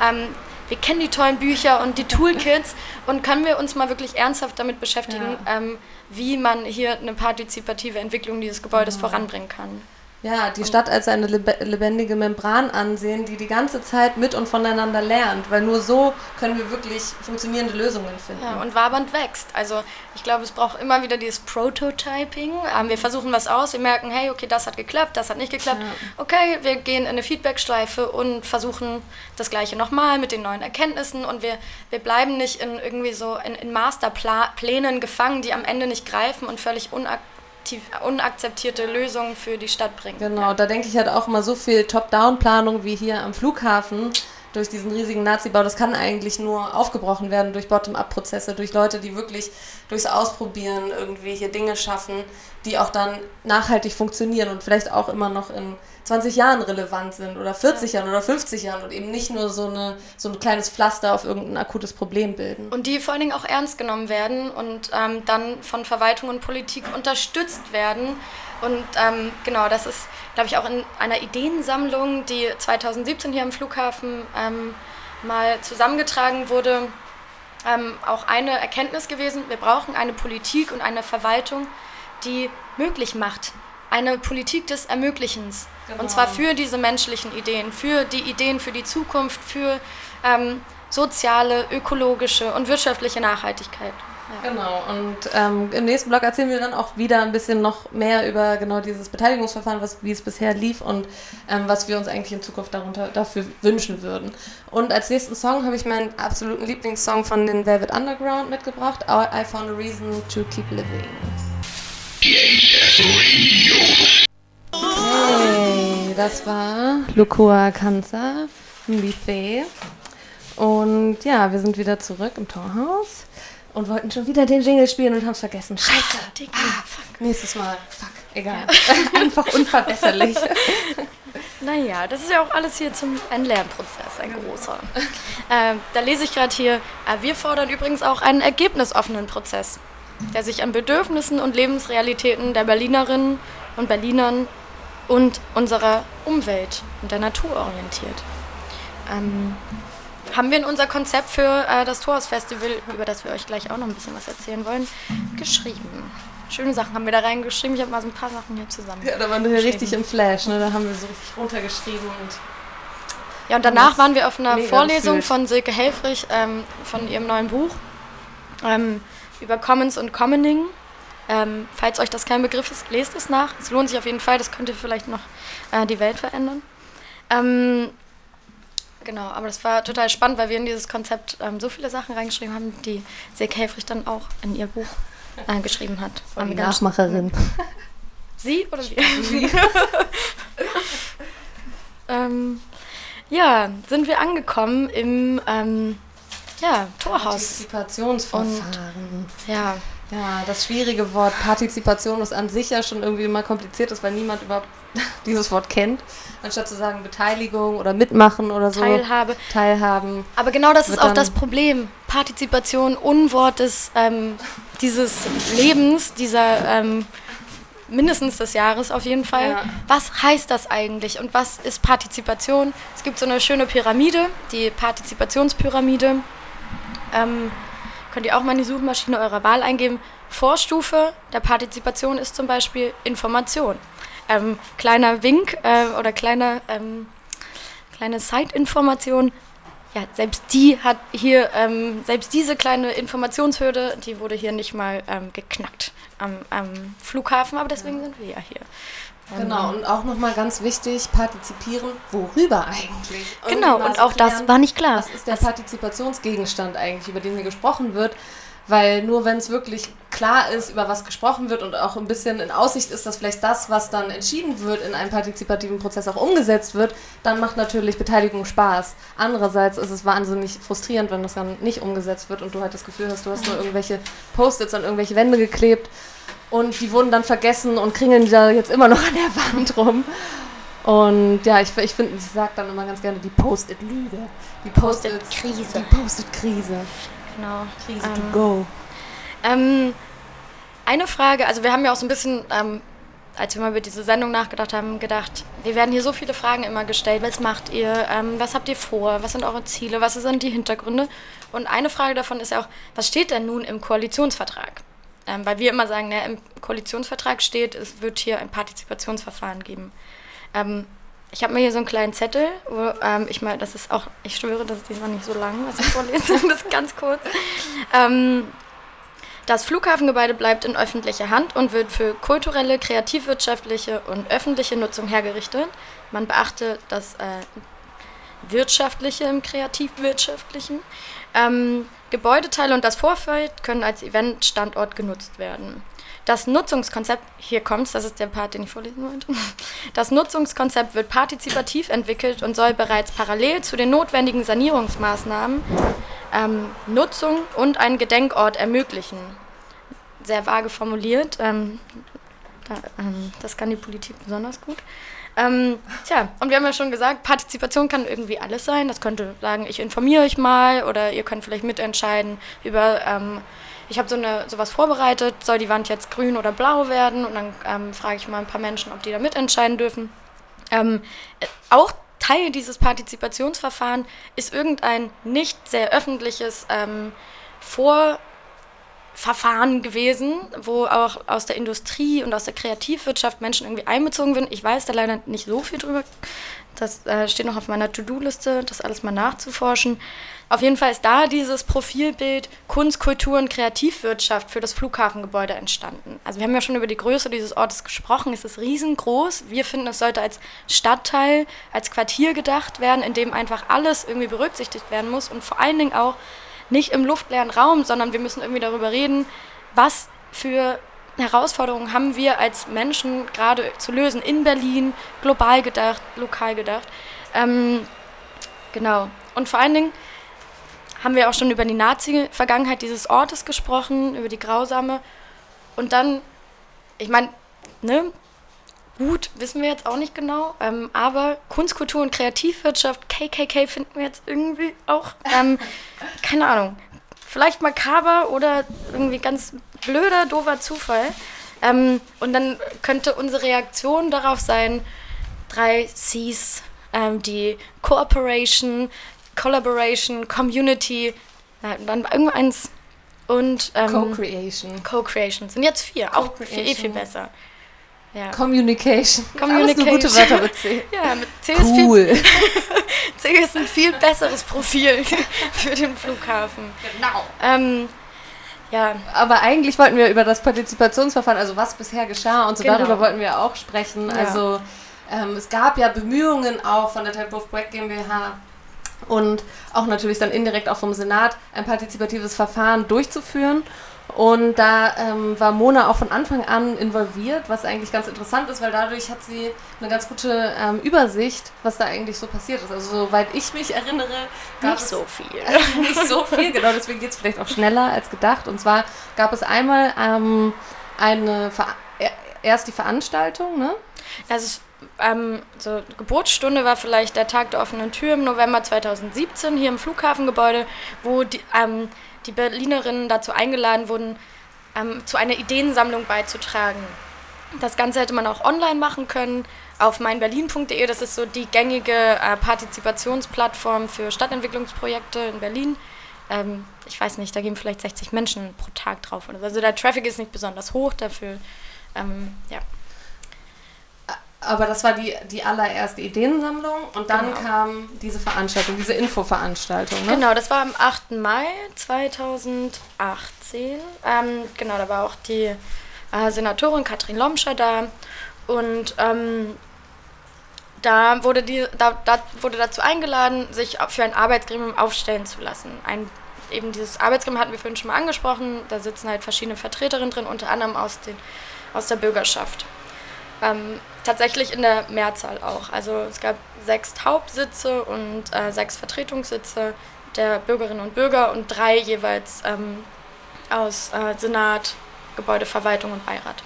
Ähm, wir kennen die tollen Bücher und die Toolkits [laughs] und können wir uns mal wirklich ernsthaft damit beschäftigen, ja. ähm, wie man hier eine partizipative Entwicklung dieses Gebäudes ja. voranbringen kann. Ja, die Stadt als eine lebendige Membran ansehen, die die ganze Zeit mit und voneinander lernt, weil nur so können wir wirklich funktionierende Lösungen finden. Ja, und wabernd wächst. Also ich glaube, es braucht immer wieder dieses Prototyping. Ähm, wir versuchen was aus, wir merken, hey, okay, das hat geklappt, das hat nicht geklappt. Ja. Okay, wir gehen in eine Feedbackschleife und versuchen das Gleiche nochmal mit den neuen Erkenntnissen und wir, wir bleiben nicht in irgendwie so in, in Masterplänen gefangen, die am Ende nicht greifen und völlig unaktiv unakzeptierte Lösungen für die Stadt bringen. Genau, da denke ich halt auch immer so viel Top-Down-Planung wie hier am Flughafen durch diesen riesigen Nazi-Bau, das kann eigentlich nur aufgebrochen werden durch Bottom-up-Prozesse, durch Leute, die wirklich durchs Ausprobieren irgendwie hier Dinge schaffen, die auch dann nachhaltig funktionieren und vielleicht auch immer noch in 20 Jahren relevant sind oder 40 ja. Jahren oder 50 Jahren und eben nicht nur so, eine, so ein kleines Pflaster auf irgendein akutes Problem bilden. Und die vor allen Dingen auch ernst genommen werden und ähm, dann von Verwaltung und Politik unterstützt werden. Und ähm, genau, das ist, glaube ich, auch in einer Ideensammlung, die 2017 hier am Flughafen ähm, mal zusammengetragen wurde, ähm, auch eine Erkenntnis gewesen. Wir brauchen eine Politik und eine Verwaltung, die möglich macht, eine Politik des Ermöglichens. Genau. Und zwar für diese menschlichen Ideen, für die Ideen für die Zukunft, für ähm, soziale, ökologische und wirtschaftliche Nachhaltigkeit. Ja. Genau, und ähm, im nächsten Blog erzählen wir dann auch wieder ein bisschen noch mehr über genau dieses Beteiligungsverfahren, was, wie es bisher lief und ähm, was wir uns eigentlich in Zukunft darunter, dafür wünschen würden. Und als nächsten Song habe ich meinen absoluten Lieblingssong von den Velvet Underground mitgebracht, I Found a Reason to Keep Living. Hey, das war Lukua Kanza, Mbife. Und ja, wir sind wieder zurück im Torhaus und wollten schon wieder den Jingle spielen und haben es vergessen. Scheiße! Ah, fuck. Nächstes Mal. Fuck, egal. Ja. [laughs] Einfach unverbesserlich. [laughs] Naja, das ist ja auch alles hier zum ein Lernprozess, ein großer. [laughs] Ähm, da lese ich gerade hier, äh, wir fordern übrigens auch einen ergebnisoffenen Prozess der sich an Bedürfnissen und Lebensrealitäten der Berlinerinnen und Berlinern und unserer Umwelt und der Natur orientiert. Ähm, haben wir in unser Konzept für äh, das Torhaus-Festival, über das wir euch gleich auch noch ein bisschen was erzählen wollen, geschrieben. Schöne Sachen haben wir da reingeschrieben. Ich habe mal so ein paar Sachen hier zusammen. Ja, da waren wir richtig im Flash. Ne? Da haben wir so richtig runtergeschrieben und ja, und danach waren wir auf einer Vorlesung gefühlt. von Silke Helfrich ähm, von ihrem neuen Buch. Ähm, über Commons und Commoning. Ähm, falls euch das kein Begriff ist, lest es nach. Es lohnt sich auf jeden Fall, das könnte vielleicht noch äh, die Welt verändern. Ähm, genau, aber das war total spannend, weil wir in dieses Konzept ähm, so viele Sachen reingeschrieben haben, die Silke Helfrich dann auch in ihr Buch äh, geschrieben hat. Von die Nachmacherin. [laughs] Sie oder wir? [laughs] Ähm, ja, sind wir angekommen im ähm, ja, Torhaus. Partizipationsverfahren. Und, ja. Ja, das schwierige Wort Partizipation ist an sich ja schon irgendwie immer kompliziert ist, weil niemand überhaupt [laughs] dieses Wort kennt. Anstatt zu sagen Beteiligung oder Mitmachen oder so. Teilhabe. Teilhaben. Aber genau das ist auch das Problem. Partizipation, Unwort des, ähm, dieses Lebens, dieser ähm, mindestens des Jahres auf jeden Fall. Ja. Was heißt das eigentlich und was ist Partizipation? Es gibt so eine schöne Pyramide, die Partizipationspyramide. Ähm, könnt ihr auch mal in die Suchmaschine eurer Wahl eingeben. Vorstufe der Partizipation ist zum Beispiel Information. Ähm, kleiner Wink äh, oder kleiner, ähm, kleine Side-Information. Ja, selbst die hat hier, ähm, selbst diese kleine Informationshürde, die wurde hier nicht mal ähm, geknackt am, am, Flughafen, aber deswegen ja. sind wir ja hier. Genau, und auch nochmal ganz wichtig, partizipieren, worüber eigentlich? Genau, und auch klären, das war nicht klar. Was ist der Partizipationsgegenstand eigentlich, über den hier gesprochen wird? Weil nur wenn es wirklich klar ist, über was gesprochen wird und auch ein bisschen in Aussicht ist, dass vielleicht das, was dann entschieden wird, in einem partizipativen Prozess auch umgesetzt wird, dann macht natürlich Beteiligung Spaß. Andererseits ist es wahnsinnig frustrierend, wenn das dann nicht umgesetzt wird und du halt das Gefühl hast, du hast nur irgendwelche Post-its an irgendwelche Wände geklebt und die wurden dann vergessen und kringeln da jetzt immer noch an der Wand rum. Und ja, ich, ich finde, ich sage dann immer ganz gerne die Post-it-Lüge. Die Post-it-Krise. Die Post-it-Krise. Genau. Krise Ähm, to go. Ähm, eine Frage, also wir haben ja auch so ein bisschen, ähm, als wir mal über diese Sendung nachgedacht haben, gedacht, wir werden hier so viele Fragen immer gestellt. Was macht ihr? Ähm, was habt ihr vor? Was sind eure Ziele? Was sind die Hintergründe? Und eine Frage davon ist ja auch, was steht denn nun im Koalitionsvertrag? Ähm, weil wir immer sagen, ne, im Koalitionsvertrag steht, es wird hier ein Partizipationsverfahren geben. Ähm, ich habe mir hier so einen kleinen Zettel, wo ähm, ich mal, das ist auch, ich schwöre, das ist diesmal nicht so lang, was ich vorlese, [laughs] das ist ganz kurz. Ähm, das Flughafengebäude bleibt in öffentlicher Hand und wird für kulturelle, kreativwirtschaftliche und öffentliche Nutzung hergerichtet. Man beachte das äh, Wirtschaftliche im Kreativwirtschaftlichen. Ähm, Gebäudeteile und das Vorfeld können als Eventstandort genutzt werden. Das Nutzungskonzept, hier kommt's, das ist der Part, den ich vorlesen wollte. [laughs] Das Nutzungskonzept wird partizipativ entwickelt und soll bereits parallel zu den notwendigen Sanierungsmaßnahmen ähm, Nutzung und einen Gedenkort ermöglichen. Sehr vage formuliert. Ähm, da, ähm, das kann die Politik besonders gut. Ähm, tja, und wir haben ja schon gesagt, Partizipation kann irgendwie alles sein. Das könnte sagen, ich informiere euch mal oder ihr könnt vielleicht mitentscheiden über, ähm, ich habe so eine sowas vorbereitet, soll die Wand jetzt grün oder blau werden? Und dann ähm, frage ich mal ein paar Menschen, ob die da mitentscheiden dürfen. Ähm, äh, auch Teil dieses Partizipationsverfahrens ist irgendein nicht sehr öffentliches ähm, Vorverfahren gewesen, wo auch aus der Industrie und aus der Kreativwirtschaft Menschen irgendwie einbezogen werden. Ich weiß da leider nicht so viel drüber. Das äh, steht noch auf meiner To-Do-Liste, das alles mal nachzuforschen. Auf jeden Fall ist da dieses Profilbild Kunst, Kultur und Kreativwirtschaft für das Flughafengebäude entstanden. Also wir haben ja schon über die Größe dieses Ortes gesprochen. Es ist riesengroß. Wir finden, es sollte als Stadtteil, als Quartier gedacht werden, in dem einfach alles irgendwie berücksichtigt werden muss und vor allen Dingen auch nicht im luftleeren Raum, sondern wir müssen irgendwie darüber reden, was für Herausforderungen haben wir als Menschen gerade zu lösen in Berlin, global gedacht, lokal gedacht. Ähm, genau. Und vor allen Dingen haben wir auch schon über die Nazi-Vergangenheit dieses Ortes gesprochen, über die grausame. Und dann, ich meine, ne, gut, wissen wir jetzt auch nicht genau, ähm, aber Kunst, Kultur und Kreativwirtschaft, KKK, finden wir jetzt irgendwie auch, ähm, [laughs] keine Ahnung, vielleicht makaber oder irgendwie ganz blöder, doofer Zufall. Ähm, und dann könnte unsere Reaktion darauf sein, drei Cs, ähm, die Cooperation, Collaboration, Community, na, dann irgendeins und ähm, Co-Creation. Co-Creation. Sind jetzt vier, auch viel, eh viel besser. Ja. Communication. Communication. Alles nur gute Wörter mit C. Ja, mit C ist, viel. [laughs] C ist ein viel besseres Profil [laughs] für den Flughafen. Genau. Ähm, ja, Aber eigentlich wollten wir über das Partizipationsverfahren, also was bisher geschah und so Genau. darüber wollten wir auch sprechen. Ja. Also ähm, es gab ja Bemühungen auch von der Tempo Projekt GmbH und auch natürlich dann indirekt auch vom Senat ein partizipatives Verfahren durchzuführen. Und da ähm, war Mona auch von Anfang an involviert, was eigentlich ganz interessant ist, weil dadurch hat sie eine ganz gute ähm, Übersicht, was da eigentlich so passiert ist. Also soweit ich mich erinnere, gab nicht es so viel. [laughs] nicht so viel, genau, deswegen geht es vielleicht auch schneller als gedacht. Und zwar gab es einmal ähm, eine Ver er- erst die Veranstaltung, ne? Also ähm, so Geburtsstunde war vielleicht der Tag der offenen Tür im November 2017 hier im Flughafengebäude, wo die, ähm, die Berlinerinnen dazu eingeladen wurden, ähm, zu einer Ideensammlung beizutragen. Das Ganze hätte man auch online machen können auf meinberlin.de. Das ist so die gängige äh, Partizipationsplattform für Stadtentwicklungsprojekte in Berlin. Ähm, ich weiß nicht, da gehen vielleicht 60 Menschen pro Tag drauf. Also der Traffic ist nicht besonders hoch dafür. Ähm, ja. Aber das war die, die allererste Ideensammlung und dann Genau. kam diese Veranstaltung, diese Infoveranstaltung, ne? Genau, das war am 8. Mai 2018. Ähm, genau, da war auch die äh, Senatorin Katrin Lomscher da. Und ähm, da, wurde die, da, da wurde dazu eingeladen, sich für ein Arbeitsgremium aufstellen zu lassen. Ein eben dieses Arbeitsgremium hatten wir vorhin schon mal angesprochen. Da sitzen halt verschiedene Vertreterinnen drin, unter anderem aus, den, aus der Bürgerschaft. Ähm, tatsächlich in der Mehrzahl auch. Also es gab sechs Hauptsitze und äh, sechs Vertretungssitze der Bürgerinnen und Bürger und drei jeweils ähm, aus äh, Senat, Gebäudeverwaltung und Beirat.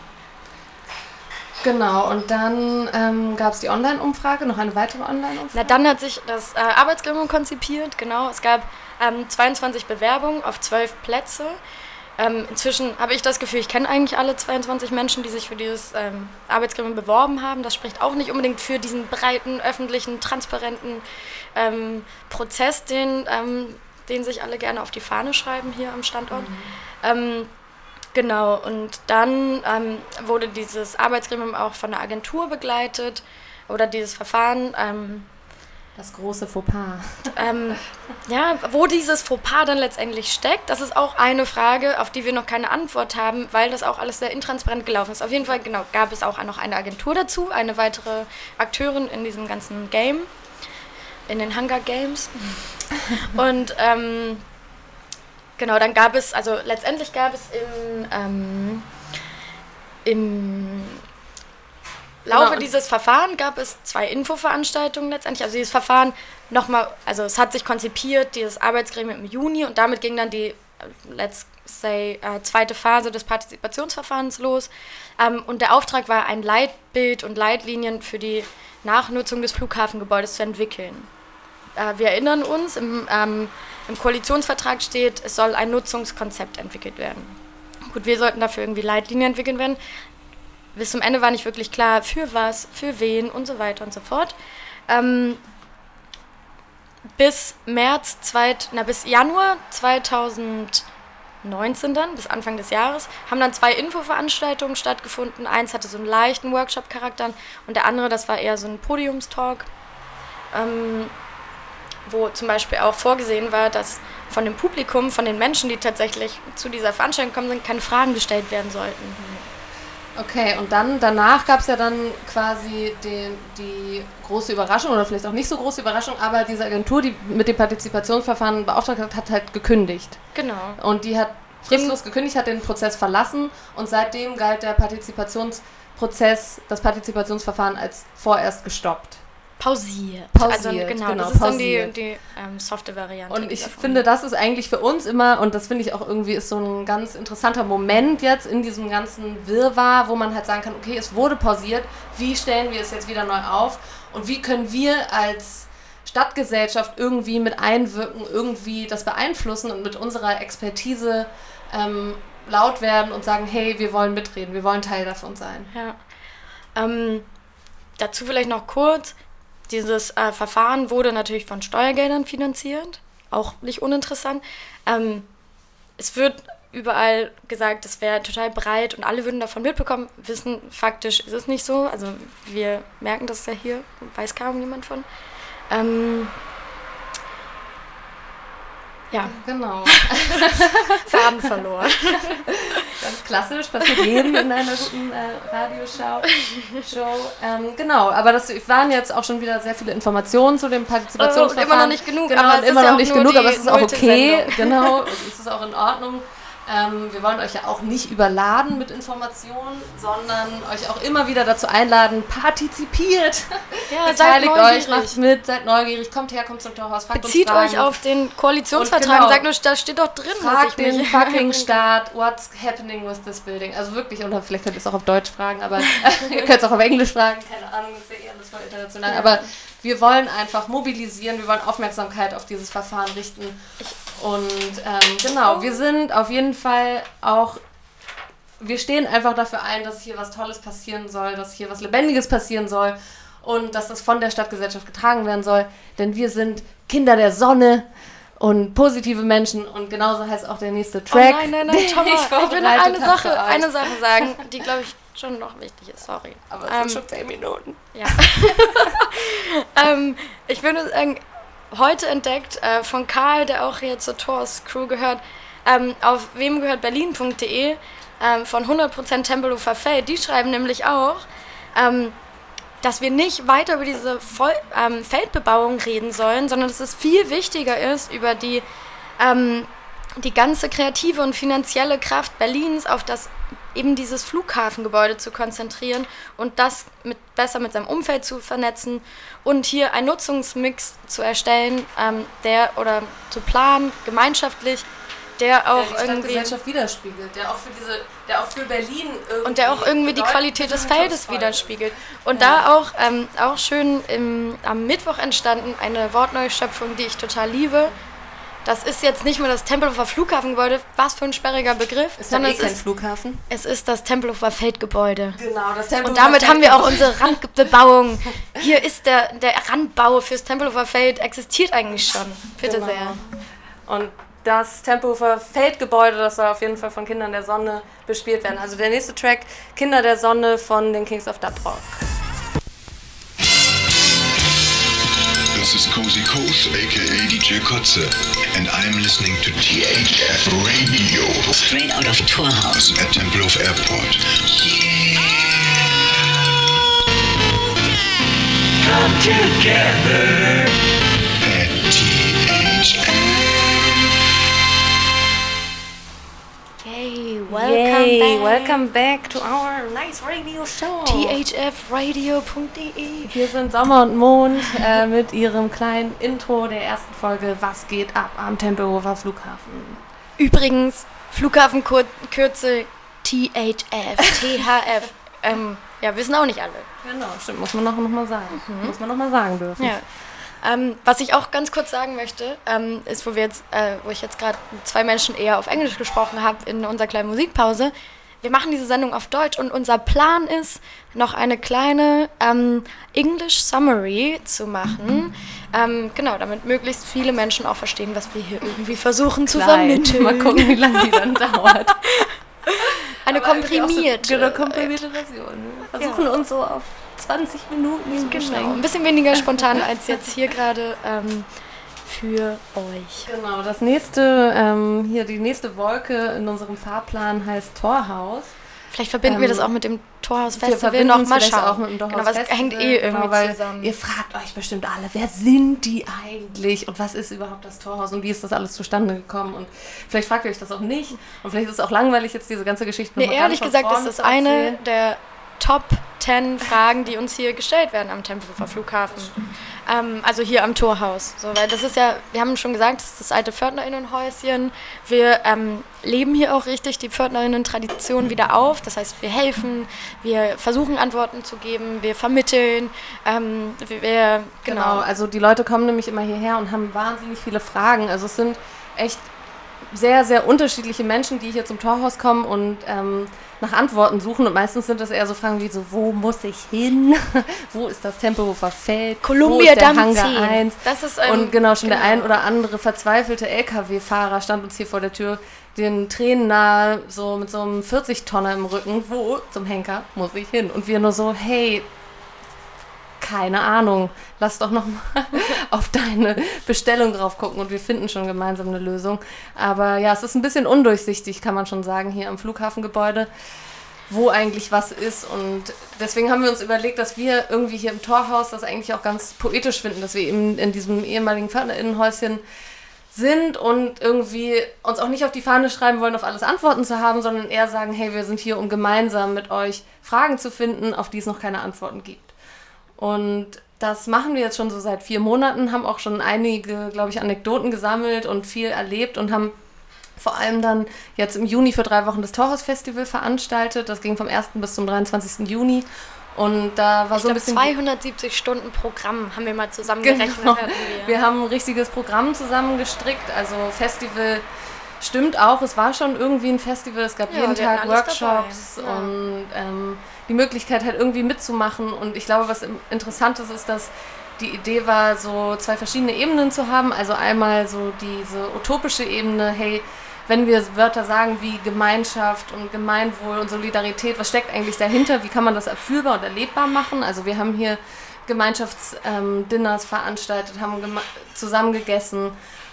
Genau, und dann ähm, gab es die Online-Umfrage, noch eine weitere Online-Umfrage. Na, dann hat sich das äh, Arbeitsgremium konzipiert, genau. Es gab ähm, 22 Bewerbungen auf 12 Plätze. Ähm, inzwischen habe ich das Gefühl, ich kenne eigentlich alle 22 Menschen, die sich für dieses ähm, Arbeitsgremium beworben haben. Das spricht auch nicht unbedingt für diesen breiten, öffentlichen, transparenten ähm, Prozess, den, ähm, den sich alle gerne auf die Fahne schreiben hier am Standort. Mhm. Ähm, genau, und dann ähm, wurde dieses Arbeitsgremium auch von der Agentur begleitet oder dieses Verfahren das große Fauxpas. Ähm, ja, wo dieses Fauxpas dann letztendlich steckt, das ist auch eine Frage, auf die wir noch keine Antwort haben, weil das auch alles sehr intransparent gelaufen ist. Auf jeden Fall, genau, gab es auch noch eine Agentur dazu, eine weitere Akteurin in diesem ganzen Game, in den Hunger Games. Und ähm, genau, dann gab es, also letztendlich gab es im, ähm, im Laufe genau. dieses Verfahrens gab es zwei Infoveranstaltungen letztendlich. Also dieses Verfahren nochmal, also es hat sich konzipiert, dieses Arbeitsgremium im Juni und damit ging dann die, let's say, äh, zweite Phase des Partizipationsverfahrens los. Ähm, und der Auftrag war, ein Leitbild und Leitlinien für die Nachnutzung des Flughafengebäudes zu entwickeln. Äh, wir erinnern uns, im, ähm, im Koalitionsvertrag steht, es soll ein Nutzungskonzept entwickelt werden. Gut, wir sollten dafür irgendwie Leitlinien entwickeln werden bis zum Ende war nicht wirklich klar, für was, für wen und so weiter und so fort. Ähm, bis März, zweit, na, bis Januar 2019 dann, bis Anfang des Jahres, haben dann zwei Infoveranstaltungen stattgefunden. Eins hatte so einen leichten Workshop-Charakter und der andere, das war eher so ein Podiumstalk, ähm, wo zum Beispiel auch vorgesehen war, dass von dem Publikum, von den Menschen, die tatsächlich zu dieser Veranstaltung gekommen sind, keine Fragen gestellt werden sollten. Mhm. Okay, und dann danach gab es ja dann quasi den, die große Überraschung oder vielleicht auch nicht so große Überraschung, aber diese Agentur, die mit dem Partizipationsverfahren beauftragt hat, hat halt gekündigt. Genau. Und die hat fristlos gekündigt, hat den Prozess verlassen und seitdem galt der Partizipationsprozess, das Partizipationsverfahren als vorerst gestoppt pausiert. Pausiert, also, genau, genau. Das ist pausiert. dann die, die ähm, softe Variante. Und ich finde, das ist eigentlich für uns immer, und das finde ich auch irgendwie ist so ein ganz interessanter Moment jetzt in diesem ganzen Wirrwarr, wo man halt sagen kann, okay, es wurde pausiert, wie stellen wir es jetzt wieder neu auf und wie können wir als Stadtgesellschaft irgendwie mit einwirken, irgendwie das beeinflussen und mit unserer Expertise ähm, laut werden und sagen, hey, wir wollen mitreden, wir wollen Teil davon sein. Ja. Ähm, dazu vielleicht noch kurz, dieses äh, Verfahren wurde natürlich von Steuergeldern finanziert, auch nicht uninteressant. Ähm, es wird überall gesagt, es wäre total breit und alle würden davon mitbekommen. Wissen, faktisch ist es nicht so. Also wir merken das ja hier, weiß kaum jemand von. Ähm, ja. Genau. [laughs] Faden verloren. Ganz klassisch, passiert jedem in einer guten äh, Radioshow. Show. Ähm, genau, aber das waren jetzt auch schon wieder sehr viele Informationen zu dem Partizipationsverfahren. Und immer noch nicht genug. Genau, aber immer noch nicht genug, aber es ist auch okay. [laughs] Genau, es ist auch in Ordnung. Ähm, wir wollen euch ja auch nicht überladen mit Informationen, sondern euch auch immer wieder dazu einladen, partizipiert. [laughs] Ja, Beteiligt euch, macht mit, seid neugierig, kommt her, kommt zum Torhaus, fragt Bezieht euch auf den Koalitionsvertrag und, genau, sagt nur, da steht doch drin, fragt was ich den fucking Staat, what's happening with this building? Also wirklich, oder vielleicht könnt ihr es auch auf Deutsch fragen, aber [laughs] ihr könnt es auch auf Englisch fragen, keine Ahnung, das ist ja eher das voll international. Aber wir wollen einfach mobilisieren, wir wollen Aufmerksamkeit auf dieses Verfahren richten. Und ähm, genau, wir sind auf jeden Fall auch, wir stehen einfach dafür ein, dass hier was Tolles passieren soll, dass hier was Lebendiges passieren soll und dass das von der Stadtgesellschaft getragen werden soll. Denn wir sind Kinder der Sonne und positive Menschen und genauso heißt auch der nächste Track. Oh nein, nein, nein, Thomas, ich, ich will eine Sache, eine Sache sagen, die glaube ich schon noch wichtig ist, sorry. Aber es ähm, sind schon zehn Minuten. Ja. [laughs] ähm, ich würde sagen, heute entdeckt äh, von Karl, der auch hier zur Tors Crew gehört, ähm, auf wemgehörtberlin.de ähm, von 100% Tempelhofer Feld. Die schreiben nämlich auch, ähm, dass wir nicht weiter über diese Voll ähm, Feldbebauung reden sollen, sondern dass es viel wichtiger ist, über die die ganze kreative und finanzielle Kraft Berlins auf das eben dieses Flughafengebäude zu konzentrieren und das mit, besser mit seinem Umfeld zu vernetzen und hier einen Nutzungsmix zu erstellen, ähm, der oder zu planen, gemeinschaftlich, der auch der die irgendwie Gesellschaft widerspiegelt, der auch für diese, der auch für Berlin irgendwie und der auch irgendwie die Qualität des Feldes widerspiegelt. Und Ja. da auch, ähm, auch schön im, am Mittwoch entstanden eine Wortneuschöpfung, die ich total liebe. Das ist jetzt nicht mehr das Tempelhofer Flughafengebäude, was für ein sperriger Begriff, ist. Sondern eh es kein ist, Flughafen? es ist das Tempelhofer Feldgebäude. Genau, das Tempelhofer Und damit haben wir auch unsere Randbebauung. [laughs] Hier ist der, der Randbau fürs Tempelhofer Feld, existiert eigentlich schon. Bitte Genau. sehr. Und das Tempelhofer Feldgebäude, das soll auf jeden Fall von Kindern der Sonne bespielt werden. Also der nächste Track, Kinder der Sonne von den Kings of Dub Rock. This is Cozy Coast, aka DJ Kotze, and I'm listening to THF Radio Straight out of Torhaus. at Tempelhof Airport. Come together. Welcome Yay, back. welcome back to our nice radio show. thfradio.de Hier sind Sommer und Mond äh, mit ihrem kleinen Intro der ersten Folge Was geht ab am Tempelhofer Flughafen. Übrigens, Flughafenkürzel THF, THF. ähm, ja, wissen auch nicht alle. Genau, stimmt, muss man noch, noch mal sagen. Muss man noch mal sagen dürfen. Ja. Ähm, was ich auch ganz kurz sagen möchte, ähm, ist, wo wir jetzt, äh, wo ich jetzt gerade mit zwei Menschen eher auf Englisch gesprochen habe in unserer kleinen Musikpause. Wir machen diese Sendung auf Deutsch und unser Plan ist, noch eine kleine ähm, English Summary zu machen. Ähm, genau, damit möglichst viele Menschen auch verstehen, was wir hier irgendwie versuchen zu vermitteln. Mal gucken, wie lange die dann [laughs] dauert. Eine Aber komprimierte. So, genau, komprimierte Version. Wir versuchen uns so auf 20 Minuten zu Genau, ein bisschen weniger spontan [laughs] als jetzt hier gerade ähm, für euch. Genau, das nächste, ähm, hier die nächste Wolke in unserem Fahrplan heißt Torhaus. Vielleicht verbinden wir Ähm, das auch mit dem Torhaus Wir Festival verbinden noch mal schauen. auch mit dem Torhaus genau, aber es hängt eh irgendwie genau, zusammen. Ihr fragt euch bestimmt alle, wer sind die eigentlich und was ist überhaupt das Torhaus und wie ist das alles zustande gekommen und vielleicht fragt ihr euch das auch nicht und vielleicht ist es auch langweilig jetzt diese ganze Geschichte Nee, ehrlich gesagt ist das eine der Top 10 Fragen, die uns hier gestellt werden am Tempelhofer Flughafen. Ähm, also hier am Torhaus. So, weil das ist ja, wir haben schon gesagt, das ist das alte Pförtnerinnenhäuschen. Wir ähm, leben hier auch richtig die Pförtnerinnen-Tradition wieder auf. Das heißt, wir helfen, wir versuchen Antworten zu geben, wir vermitteln, ähm, wir, Genau, genau. also die Leute kommen nämlich immer hierher und haben wahnsinnig viele Fragen. Also es sind echt sehr, sehr unterschiedliche Menschen, die hier zum Torhaus kommen und ähm, nach Antworten suchen. Und meistens sind das eher so Fragen wie so, wo muss ich hin? [laughs] wo ist das Tempelhofer Feld? wo Columbia ist der Damm Hangar 10. 1? Das ist, ähm, und genau, schon der genau. ein oder andere verzweifelte LKW-Fahrer stand uns hier vor der Tür, den Tränen nahe, so mit so einem 40-Tonner im Rücken. Wo zum Henker muss ich hin? Und wir nur so, hey, keine Ahnung, lass doch noch mal [laughs] auf deine Bestellung drauf gucken und wir finden schon gemeinsam eine Lösung. Aber ja, es ist ein bisschen undurchsichtig, kann man schon sagen, hier am Flughafengebäude, wo eigentlich was ist. Und deswegen haben wir uns überlegt, dass wir irgendwie hier im Torhaus das eigentlich auch ganz poetisch finden, dass wir eben in diesem ehemaligen Pförtnerinnenhäuschen sind und irgendwie uns auch nicht auf die Fahne schreiben wollen, auf alles Antworten zu haben, sondern eher sagen, hey, wir sind hier, um gemeinsam mit euch Fragen zu finden, auf die es noch keine Antworten gibt. Und das machen wir jetzt schon so seit vier Monaten, haben auch schon einige, glaube ich, Anekdoten gesammelt und viel erlebt und haben vor allem dann jetzt im Juni für drei Wochen das Torhaus-Festival veranstaltet. Das ging vom 1. bis zum 23. Juni. Und da war Ich so ein bisschen. 270 Stunden Programm haben wir mal [laughs] zusammengerechnet. Genau. wir. Wir haben ein richtiges Programm zusammengestrickt. Also Festival stimmt auch. Es war schon irgendwie ein Festival. Es gab Ja, jeden Tag Workshops. Ja. und ähm, die Möglichkeit halt irgendwie mitzumachen. Und ich glaube, was im- interessant ist, ist, dass die Idee war, so zwei verschiedene Ebenen zu haben. Also einmal so diese utopische Ebene, hey, wenn wir Wörter sagen wie Gemeinschaft und Gemeinwohl und Solidarität, was steckt eigentlich dahinter? Wie kann man das erfüllbar und erlebbar machen? Also wir haben hier Gemeinschaftsdinners veranstaltet, haben zusammen gegessen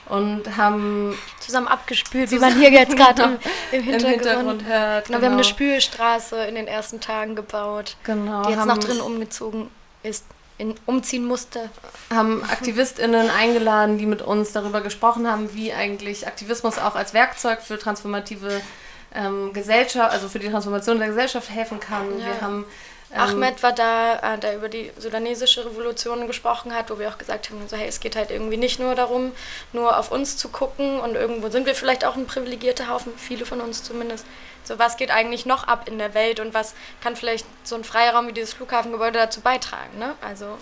und haben zusammen abgespült, wie man hier jetzt gerade im, [laughs] im, im Hintergrund, Hintergrund hört. Genau, wir haben eine Spülstraße in den ersten Tagen gebaut, genau, die jetzt haben, noch drin umgezogen ist. in, umziehen musste. haben AktivistInnen eingeladen, die mit uns darüber gesprochen haben, wie eigentlich Aktivismus auch als Werkzeug für transformative ähm, Gesellschaft, also für die Transformation der Gesellschaft helfen kann. Ja. Wir haben ähm, Ahmed war da, äh, der über die sudanesische Revolution gesprochen hat, wo wir auch gesagt haben, so, hey, es geht halt irgendwie nicht nur darum, nur auf uns zu gucken und irgendwo sind wir vielleicht auch ein privilegierter Haufen, viele von uns zumindest. So, was geht eigentlich noch ab in der Welt und was kann vielleicht so ein Freiraum wie dieses Flughafengebäude dazu beitragen, ne? Also,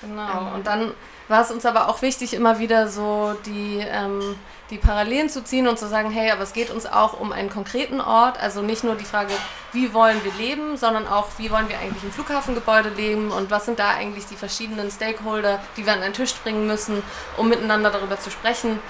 Genau. Und dann war es uns aber auch wichtig, immer wieder so die, ähm, die Parallelen zu ziehen und zu sagen, hey, aber es geht uns auch um einen konkreten Ort. Also nicht nur die Frage, wie wollen wir leben, sondern auch, wie wollen wir eigentlich im Flughafengebäude leben und was sind da eigentlich die verschiedenen Stakeholder, die wir an einen Tisch bringen müssen, um miteinander darüber zu sprechen.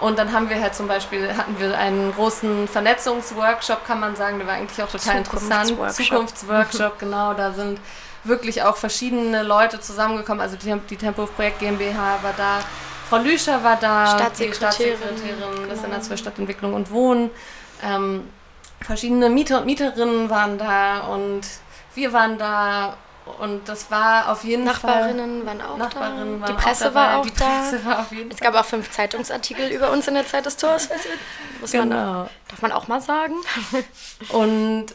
Und dann haben wir halt zum Beispiel, hatten wir einen großen Vernetzungsworkshop, kann man sagen, der war eigentlich auch total interessant. Zukunftsworkshop. Zukunftsworkshop, [laughs] genau, da sind wirklich auch verschiedene Leute zusammengekommen. Also die, die Tempo Projekt GmbH war da, Frau Lüscher war da, Staatssekretärin, die Staatssekretärin des genau. Senats für Stadtentwicklung und Wohnen. Ähm, verschiedene Mieter und Mieterinnen waren da und wir waren da und das war auf jeden Nachbarinnen Fall... waren auch Nachbarinnen da. Die Presse auch war auch die da. Presse war auf jeden Es Fall gab auch fünf Zeitungsartikel über uns in der Zeit des Tors. [laughs] Muss man, Genau. darf man auch mal sagen. Und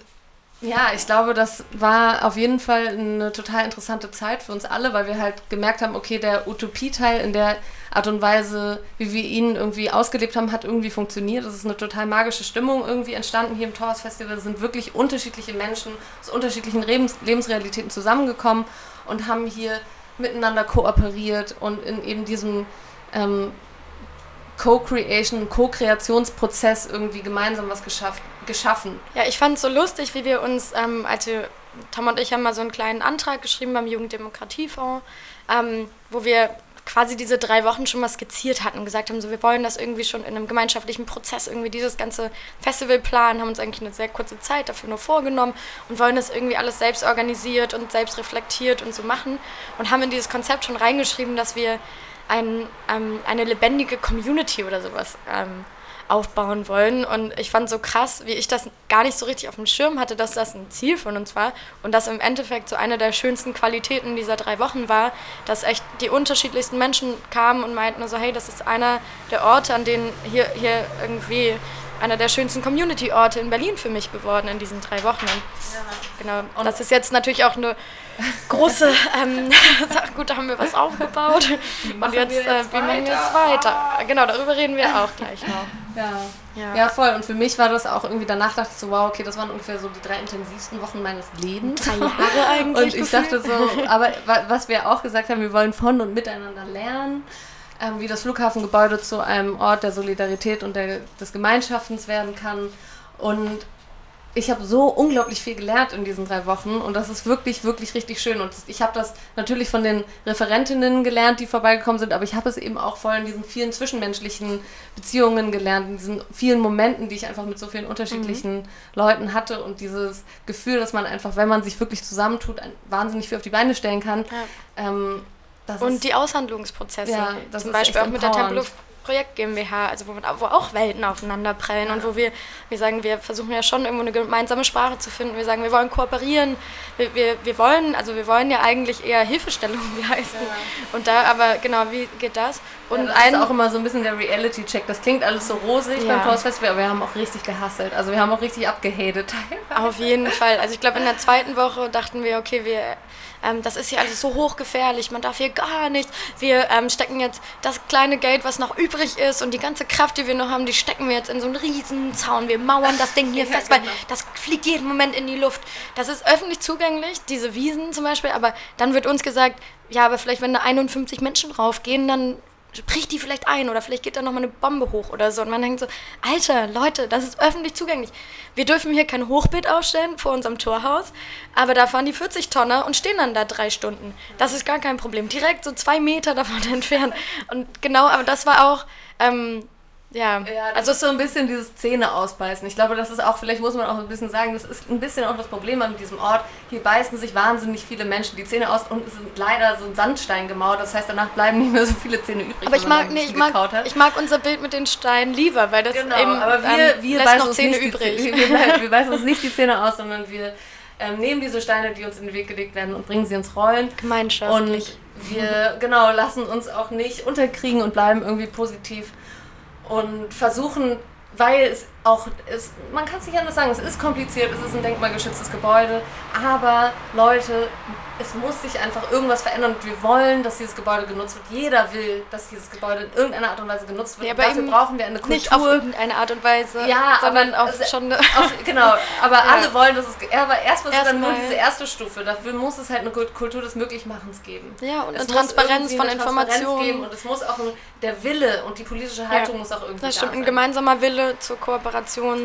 ja, ich glaube, das war auf jeden Fall eine total interessante Zeit für uns alle, weil wir halt gemerkt haben, okay, der Utopie-Teil in der Art und Weise, wie wir ihn irgendwie ausgelebt haben, hat irgendwie funktioniert. Es ist eine total magische Stimmung irgendwie entstanden hier im Torhaus Festival. Es sind wirklich unterschiedliche Menschen aus unterschiedlichen Lebens Lebensrealitäten zusammengekommen und haben hier miteinander kooperiert und in eben diesem ähm, Co-Creation, Co-Kreationsprozess irgendwie gemeinsam was geschafft, geschaffen. Ja, ich fand es so lustig, wie wir uns, ähm, als Tom und ich haben mal so einen kleinen Antrag geschrieben beim Jugenddemokratiefonds, ähm, wo wir quasi diese drei Wochen schon mal skizziert hatten und gesagt haben, so wir wollen das irgendwie schon in einem gemeinschaftlichen Prozess irgendwie dieses ganze Festival planen, haben uns eigentlich eine sehr kurze Zeit dafür nur vorgenommen und wollen das irgendwie alles selbst organisiert und selbst reflektiert und so machen und haben in dieses Konzept schon reingeschrieben, dass wir ein, ähm, eine lebendige Community oder sowas ähm, aufbauen wollen. Und ich fand so krass, wie ich das gar nicht so richtig auf dem Schirm hatte, dass das ein Ziel von uns war. Und das im Endeffekt so eine der schönsten Qualitäten dieser drei Wochen war, dass echt die unterschiedlichsten Menschen kamen und meinten so, hey, das ist einer der Orte, an denen hier, hier irgendwie einer der schönsten Community-Orte in Berlin für mich geworden in diesen drei Wochen. Und genau, und das ist jetzt natürlich auch eine große [laughs] ähm, Sache. [laughs] Gut, da haben wir was aufgebaut. und jetzt, wir jetzt äh, wie machen wir jetzt weiter? Genau, darüber reden wir auch gleich noch. Ja. Ja. ja, voll. Und für mich war das auch irgendwie, danach dachte ich so, wow, okay, das waren ungefähr so die drei intensivsten Wochen meines Lebens. Drei Jahre eigentlich. Und ich dachte so, aber wa- was wir auch gesagt haben, wir wollen von und miteinander lernen, ähm, wie das Flughafengebäude zu einem Ort der Solidarität und der, des Gemeinschaftens werden kann. Und ich habe so unglaublich viel gelernt in diesen drei Wochen und das ist wirklich, wirklich richtig schön. Und ich habe das natürlich von den Referentinnen gelernt, die vorbeigekommen sind, aber ich habe es eben auch voll in diesen vielen zwischenmenschlichen Beziehungen gelernt, in diesen vielen Momenten, die ich einfach mit so vielen unterschiedlichen Leuten hatte und dieses Gefühl, dass man einfach, wenn man sich wirklich zusammentut, wahnsinnig viel auf die Beine stellen kann. Ähm, das Und ist, die Aushandlungsprozesse, Ja, das zum Beispiel auch mit der. Tempelhof Projekt GmbH, also wo, wo auch Welten aufeinander prellen und wo wir, wir sagen, wir versuchen ja schon irgendwo eine gemeinsame Sprache zu finden. Wir sagen, wir wollen kooperieren, wir, wir, wir wollen, also wir wollen ja eigentlich eher Hilfestellung [laughs] leisten. Und da, aber genau, wie geht das? Und Und das ist auch immer so ein bisschen der Reality-Check. Das klingt alles so rosig Ja. beim Festival, aber wir haben auch richtig gehasselt. Also wir haben auch richtig abgehatet. Auf jeden Fall. Also ich glaube, in der zweiten Woche dachten wir, okay, wir, ähm, das ist hier alles so hochgefährlich, man darf hier gar nichts. Wir ähm, stecken jetzt das kleine Geld, was noch übrig ist und die ganze Kraft, die wir noch haben, die stecken wir jetzt in so einen riesen Zaun. Wir mauern das Ding hier [laughs] fest, weil das fliegt jeden Moment in die Luft. Das ist öffentlich zugänglich, diese Wiesen zum Beispiel, aber dann wird uns gesagt, ja, aber vielleicht, wenn da 51 Menschen raufgehen, dann bricht die vielleicht ein oder vielleicht geht da nochmal eine Bombe hoch oder so. Und man denkt so, Alter, Leute, das ist öffentlich zugänglich. Wir dürfen hier kein Hochbeet aufstellen vor unserem Torhaus, aber da fahren die 40 Tonner und stehen dann da drei Stunden. Das ist gar kein Problem. Direkt so zwei Meter davon [laughs] entfernt. Und genau, aber das war auch, ähm, ja, Ja, also ist so ein bisschen dieses Zähne ausbeißen. Ich glaube, das ist auch, vielleicht muss man auch ein bisschen sagen, das ist ein bisschen auch das Problem an diesem Ort. Hier beißen sich wahnsinnig viele Menschen die Zähne aus und es sind leider so ein Sandstein gemauert. Das heißt, danach bleiben nicht mehr so viele Zähne übrig. aber ich mag, nee, ich mag, ich mag unser Bild mit den Steinen lieber, weil das Genau, eben aber wir, ähm, wir, lässt beißen noch uns Zähne nicht übrig. Die, [laughs] wir, wir, wir [laughs] beißen uns nicht die Zähne aus, sondern wir ähm, nehmen diese Steine, die uns in den Weg gelegt werden und bringen sie ins Rollen. Gemeinschaftlich. Und wir, genau, lassen uns auch nicht unterkriegen und bleiben irgendwie positiv und versuchen, weil es auch ist, man kann es nicht anders sagen, es ist kompliziert, es ist ein denkmalgeschütztes Gebäude, aber Leute, es muss sich einfach irgendwas verändern und wir wollen, dass dieses Gebäude genutzt wird. Jeder will, dass dieses Gebäude in irgendeiner Art und Weise genutzt wird. Ja, Und aber Dafür brauchen wir eine Kultur. Nicht auf irgendeine Art und Weise, Ja, sondern aber auf es- schon eine Auf, [laughs] genau, aber Ja. alle wollen, dass es. Aber erstmal ist dann nur diese erste Stufe. Dafür muss es halt eine Kult- Kultur des Möglichmachens geben. Ja, und muss Transparenz von Informationen. Geben und es muss auch ein, der Wille und die politische Haltung muss auch irgendwie Das da stimmt, sein. ein gemeinsamer Wille zur Kooperation,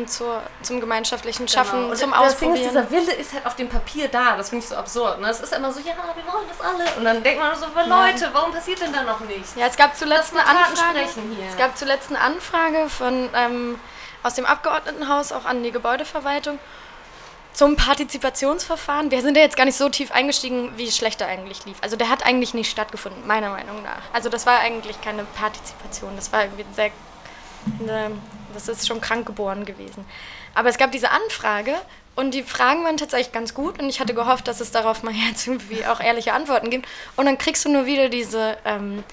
zur, zum gemeinschaftlichen Schaffen, Genau. Und zum das Ding ist, Ausprobieren. dieser Wille ist halt auf dem Papier da. Das finde ich so absurd. Ne? Es ist immer so, ja, wir wollen das alle. Und dann denkt man so, aber Leute, warum passiert denn da noch nichts? Ja, es gab zuletzt eine Anfrage. Es gab zuletzt eine Anfrage von ähm, aus dem Abgeordnetenhaus auch an die Gebäudeverwaltung zum Partizipationsverfahren. Wir sind ja jetzt gar nicht so tief eingestiegen, wie schlecht er eigentlich lief. Also der hat eigentlich nicht stattgefunden, meiner Meinung nach. Also das war eigentlich keine Partizipation. Das war irgendwie sehr, eine, das ist schon krank geboren gewesen. Aber es gab diese Anfrage und die Fragen waren tatsächlich ganz gut und ich hatte gehofft, dass es darauf mal [laughs] jetzt irgendwie auch ehrliche Antworten gibt. Und dann kriegst du nur wieder diese, ähm,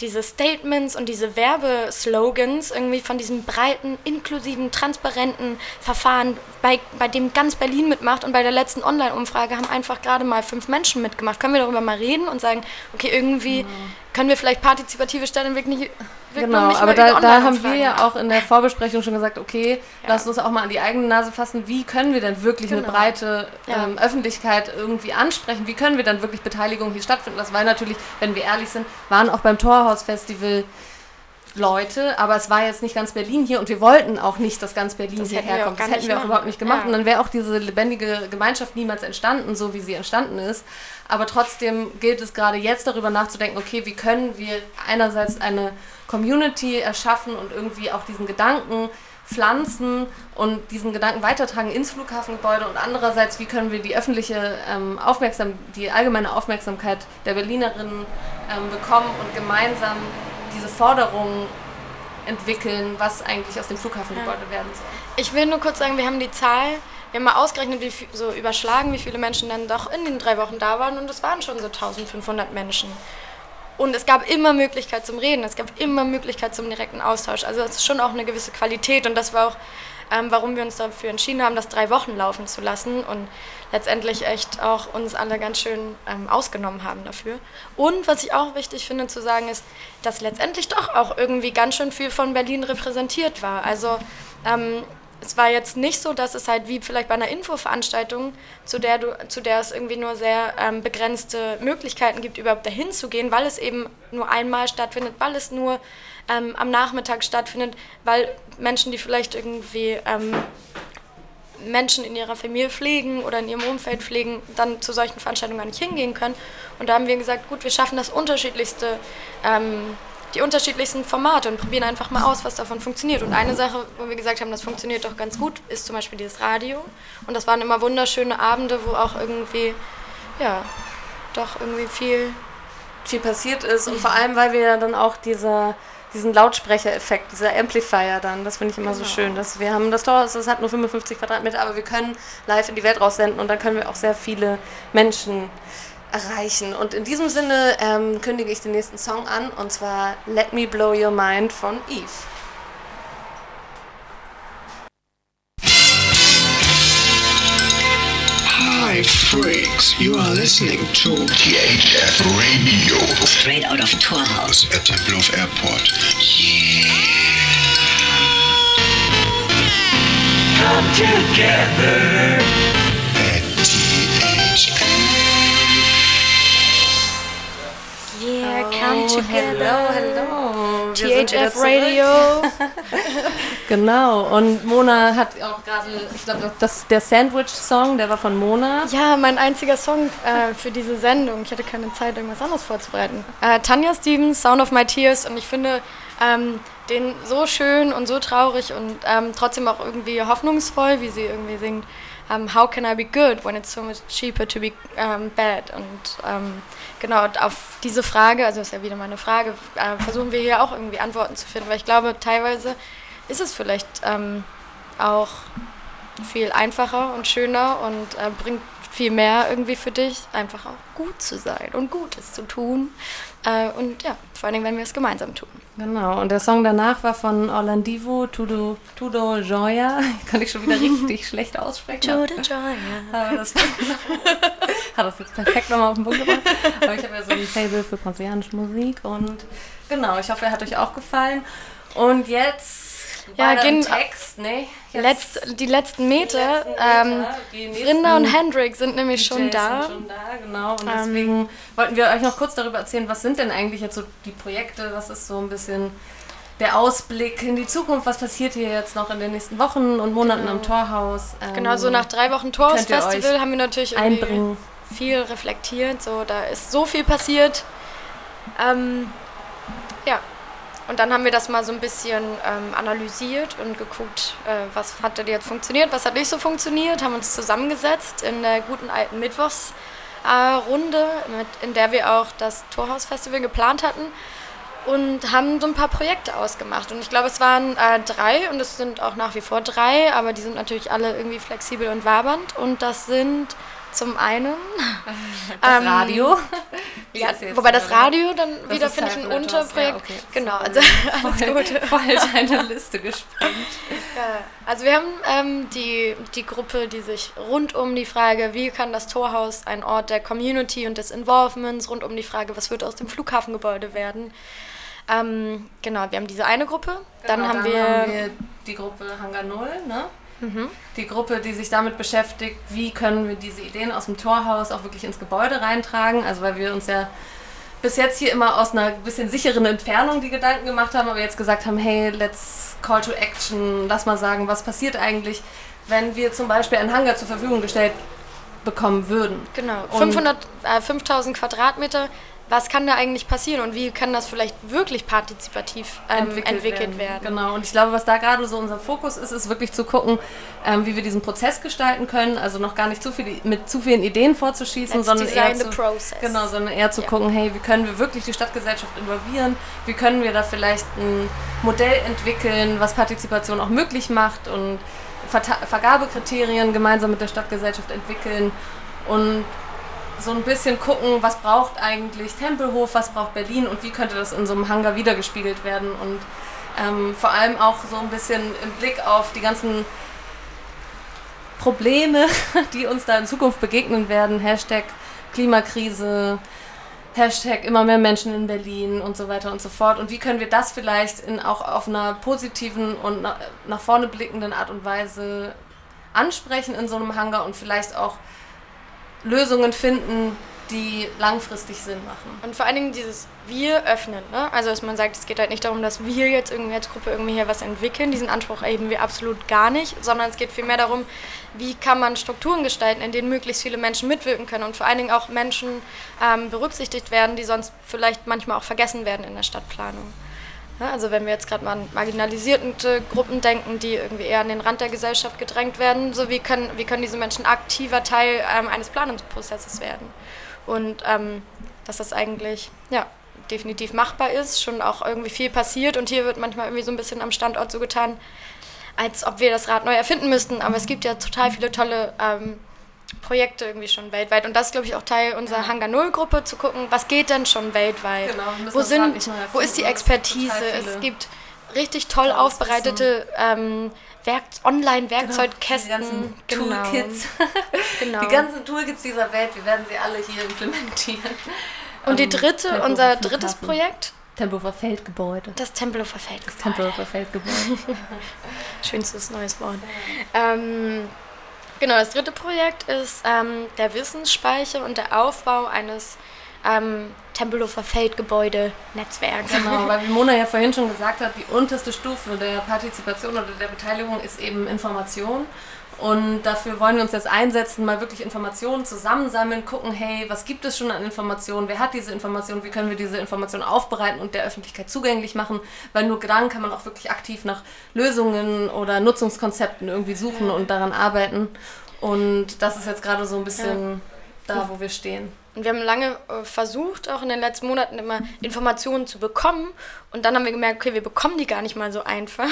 diese Statements und diese Werbeslogans irgendwie von diesem breiten, inklusiven, transparenten Verfahren, bei, bei dem ganz Berlin mitmacht. Und bei der letzten Online-Umfrage haben einfach gerade mal fünf Menschen mitgemacht. Können wir darüber mal reden und sagen, okay, irgendwie können wir vielleicht partizipative Stadtentwicklung nicht, Genau, nicht aber da, da haben wir ja auch in der Vorbesprechung schon gesagt, okay, Ja. lasst uns auch mal an die eigene Nase fassen, wie können wir denn wirklich eine Genau. breite Ja. ähm, Öffentlichkeit irgendwie ansprechen, wie können wir dann wirklich Beteiligung hier stattfinden lassen, weil natürlich, wenn wir ehrlich sind, waren auch beim Torhaus-Festival Leute, aber es war jetzt nicht ganz Berlin hier und wir wollten auch nicht, dass ganz Berlin Das hierher kommt. Das hätten wir auch überhaupt nicht gemacht Ja. und dann wäre auch diese lebendige Gemeinschaft niemals entstanden, so wie sie entstanden ist. Aber trotzdem gilt es gerade jetzt darüber nachzudenken, okay, wie können wir einerseits eine Community erschaffen und irgendwie auch diesen Gedanken pflanzen und diesen Gedanken weitertragen ins Flughafengebäude und andererseits, wie können wir die öffentliche ähm, Aufmerksam die allgemeine Aufmerksamkeit der Berlinerinnen ähm, bekommen und gemeinsam diese Forderungen entwickeln, was eigentlich aus dem Flughafengebäude werden soll. Ich will nur kurz sagen, wir haben die Zahl, wir haben mal ausgerechnet, wie viel, so überschlagen, wie viele Menschen dann doch in den drei Wochen da waren und es waren schon so 1500 Menschen. Und es gab immer Möglichkeit zum Reden, es gab immer Möglichkeit zum direkten Austausch. Also es ist schon auch eine gewisse Qualität und das war auch, ähm, warum wir uns dafür entschieden haben, das drei Wochen laufen zu lassen und letztendlich echt auch uns alle ganz schön ähm, ausgenommen haben dafür. Und was ich auch wichtig finde zu sagen ist, dass letztendlich doch auch irgendwie ganz schön viel von Berlin repräsentiert war. Also ähm, es war jetzt nicht so, dass es halt wie vielleicht bei einer Infoveranstaltung, zu der, du, zu der es irgendwie nur sehr ähm, begrenzte Möglichkeiten gibt, überhaupt dahin zu gehen, weil es eben nur einmal stattfindet, weil es nur ähm, am Nachmittag stattfindet, weil Menschen, die vielleicht irgendwie ähm, Menschen in ihrer Familie pflegen oder in ihrem Umfeld pflegen, dann zu solchen Veranstaltungen gar nicht hingehen können. Und da haben wir gesagt, gut, wir schaffen das unterschiedlichste, ähm, die unterschiedlichsten Formate und probieren einfach mal aus, was davon funktioniert. Und eine Sache, wo wir gesagt haben, das funktioniert doch ganz gut, ist zum Beispiel dieses Radio. Und das waren immer wunderschöne Abende, wo auch irgendwie, ja, doch irgendwie viel viel passiert ist und vor allem, weil wir dann auch dieser, diesen Lautsprechereffekt, dieser Amplifier dann, das finde ich immer so schön, dass wir haben das Torhaus, das hat nur 55 Quadratmeter, aber wir können live in die Welt raussenden und dann können wir auch sehr viele Menschen erreichen. Und in diesem Sinne ähm, kündige ich den nächsten Song an und zwar Let Me Blow Your Mind von Eve. Freaks. You are listening to THF Radio Straight out of Torhaus. at Tempelhof Airport. Yeah. Come together. At THF. Yeah, come together. Oh, hello. Wir sind wieder THF. Radio. [laughs] Genau, und Mona hat auch gerade, ich glaube, das der Sandwich-Song, der war von Mona. Ja, mein einziger Song äh, für diese Sendung. Ich hatte keine Zeit, irgendwas anderes vorzubereiten. Äh, Tanja Stevens, Sound of My Tears. Und ich finde ähm, den so schön und so traurig und ähm, trotzdem auch irgendwie hoffnungsvoll, wie sie irgendwie singt. Um, how can I be good when it's so much cheaper to be um, bad? Und ähm, genau und auf diese Frage, also ist ja wieder meine Frage, äh, versuchen wir hier auch irgendwie Antworten zu finden, weil ich glaube, teilweise ist es vielleicht ähm, auch viel einfacher und schöner und äh, bringt viel mehr irgendwie für dich, einfach auch gut zu sein und Gutes zu tun. Äh, und ja, vor allen Dingen, wenn wir es gemeinsam tun. Genau, und der Song danach war von Orlandivo, Tudo, Tudo Joya. [laughs] Kann ich schon wieder richtig [laughs] schlecht aussprechen. Tudo Joya. [laughs] Aber das hat das jetzt perfekt nochmal auf den Punkt gebracht. Aber ich habe ja so ein Fable für brasilianische Musik und genau, ich hoffe, er hat euch auch gefallen. Und jetzt Ja, gehen- Text, ne? Letzt, die letzten Meter. die letzten ähm, Meter, nächsten Rinda und Hendrik sind nämlich schon da. Sind schon da, genau. Und Ähm, deswegen wollten wir euch noch kurz darüber erzählen, was sind denn eigentlich jetzt so die Projekte, was ist so ein bisschen der Ausblick in die Zukunft, was passiert hier jetzt noch in den nächsten Wochen und Monaten am Torhaus. Ähm, Genau, so nach drei Wochen Torhaus-Festival haben wir natürlich irgendwie einbringen. viel reflektiert. So, da ist so viel passiert. Ähm, ja, und dann haben wir das mal so ein bisschen ähm, analysiert und geguckt, äh, was hat denn jetzt funktioniert, was hat nicht so funktioniert, haben uns zusammengesetzt in der guten alten Mittwochsrunde, äh, in der wir auch das Torhaus-Festival geplant hatten und haben so ein paar Projekte ausgemacht. Und ich glaube, es waren äh, drei und es sind auch nach wie vor drei, aber die sind natürlich alle irgendwie flexibel und wabernd. Und das sind zum einen [laughs] Das ähm, Radio. [laughs] Ja, wobei das Radio dann das wieder, finde ich, ein Unterprojekt. ja, okay. Genau, also [laughs] alles Gute. voll deine Liste gesprengt. Ja, also wir haben ähm, die, die Gruppe, die sich rund um die Frage, wie kann das Torhaus ein Ort der Community und des Involvements, rund um die Frage, was wird aus dem Flughafengebäude werden. Ähm, genau, wir haben diese eine Gruppe. dann Genau, haben wir, die Gruppe Hangar Null, ne? Mhm. Die Gruppe, die sich damit beschäftigt, wie können wir diese Ideen aus dem Torhaus auch wirklich ins Gebäude reintragen. Also weil wir uns ja bis jetzt hier immer aus einer bisschen sicheren Entfernung die Gedanken gemacht haben, aber jetzt gesagt haben, hey, let's call to action, lass mal sagen, was passiert eigentlich, wenn wir zum Beispiel einen Hangar zur Verfügung gestellt bekommen würden. genau, Und- 500, äh, 5000 Quadratmeter. Was kann da eigentlich passieren und wie kann das vielleicht wirklich partizipativ ähm, entwickelt, werden? Genau, und ich glaube, was da gerade so unser Fokus ist, ist wirklich zu gucken, ähm, wie wir diesen Prozess gestalten können. Also noch gar nicht zu viel, mit zu vielen Ideen vorzuschießen, Let's sondern eher zu, process. Genau, sondern eher zu Ja. gucken, hey, wie können wir wirklich die Stadtgesellschaft involvieren? Wie können wir da vielleicht ein Modell entwickeln, was Partizipation auch möglich macht und Verta Vergabekriterien gemeinsam mit der Stadtgesellschaft entwickeln und so ein bisschen gucken, was braucht eigentlich Tempelhof, was braucht Berlin und wie könnte das in so einem Hangar wiedergespiegelt werden und ähm, vor allem auch so ein bisschen im Blick auf die ganzen Probleme, [laughs] die uns da in Zukunft begegnen werden. Hashtag Klimakrise, Hashtag immer mehr Menschen in Berlin und so weiter und so fort. Und wie können wir das vielleicht in, auch auf einer positiven und na, nach vorne blickenden Art und Weise ansprechen in so einem Hangar und vielleicht auch Lösungen finden, die langfristig Sinn machen. Und vor allen Dingen dieses Wir öffnen. Ne? Also, dass man sagt, es geht halt nicht darum, dass wir jetzt irgendwie als Gruppe irgendwie hier was entwickeln. Diesen Anspruch erheben wir absolut gar nicht, sondern es geht vielmehr darum, wie kann man Strukturen gestalten, in denen möglichst viele Menschen mitwirken können und vor allen Dingen auch Menschen ähm, berücksichtigt werden, die sonst vielleicht manchmal auch vergessen werden in der Stadtplanung. Ja, also wenn wir jetzt gerade mal an marginalisierte Gruppen denken, die irgendwie eher an den Rand der Gesellschaft gedrängt werden, so wie können, wie können diese Menschen aktiver Teil ähm, eines Planungsprozesses werden? Und ähm, dass das eigentlich ja, definitiv machbar ist, schon auch irgendwie viel passiert. Und hier wird manchmal irgendwie so ein bisschen am Standort so getan, als ob wir das Rad neu erfinden müssten, aber es gibt ja total viele tolle ähm, Projekte irgendwie schon weltweit und das ist glaube ich auch Teil unserer Hangar Null Gruppe zu gucken, was geht denn schon weltweit? Genau, wo sind, wo ist die Expertise? Es gibt richtig toll tolles aufbereitete ähm, Werk Online-Werkzeugkästen. Genau, Die ganzen Genau. Toolkits. [laughs] Genau. Die ganzen Toolkits dieser Welt, wir werden sie alle hier implementieren. Und die Ähm, dritte, Tempelhofer unser drittes Projekt, Tempelhofer Feldgebäude. das Tempelhofer Feld. Das Tempelhofer Feldgebäude. [laughs] Schönstes neues Wort. Ähm, genau, das dritte Projekt ist ähm, der Wissensspeicher und der Aufbau eines ähm, Tempelhofer Feldgebäude-Netzwerks. Genau, weil wie Mona ja vorhin schon gesagt hat, die unterste Stufe der Partizipation oder der Beteiligung ist eben Information. Und dafür wollen wir uns jetzt einsetzen, mal wirklich Informationen zusammensammeln, gucken, hey, was gibt es schon an Informationen, wer hat diese Informationen, wie können wir diese Informationen aufbereiten und der Öffentlichkeit zugänglich machen, weil nur dann kann man auch wirklich aktiv nach Lösungen oder Nutzungskonzepten irgendwie suchen und daran arbeiten. Und das ist jetzt gerade so ein bisschen da, wo wir stehen. Und wir haben lange äh, versucht, auch in den letzten Monaten immer Informationen zu bekommen. Und dann haben wir gemerkt, okay, wir bekommen die gar nicht mal so einfach.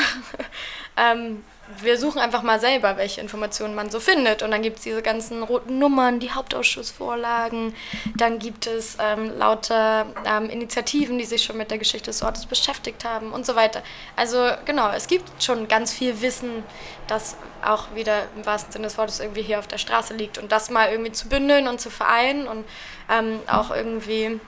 [laughs] ähm, wir suchen einfach mal selber, welche Informationen man so findet. Und dann gibt es diese ganzen roten Nummern, die Hauptausschussvorlagen. Dann gibt es ähm, lauter ähm, Initiativen, die sich schon mit der Geschichte des Ortes beschäftigt haben und so weiter. Also genau, es gibt schon ganz viel Wissen, das auch wieder im wahrsten Sinne des Wortes irgendwie hier auf der Straße liegt. Und das mal irgendwie zu bündeln und zu vereinen und ähm, auch irgendwie...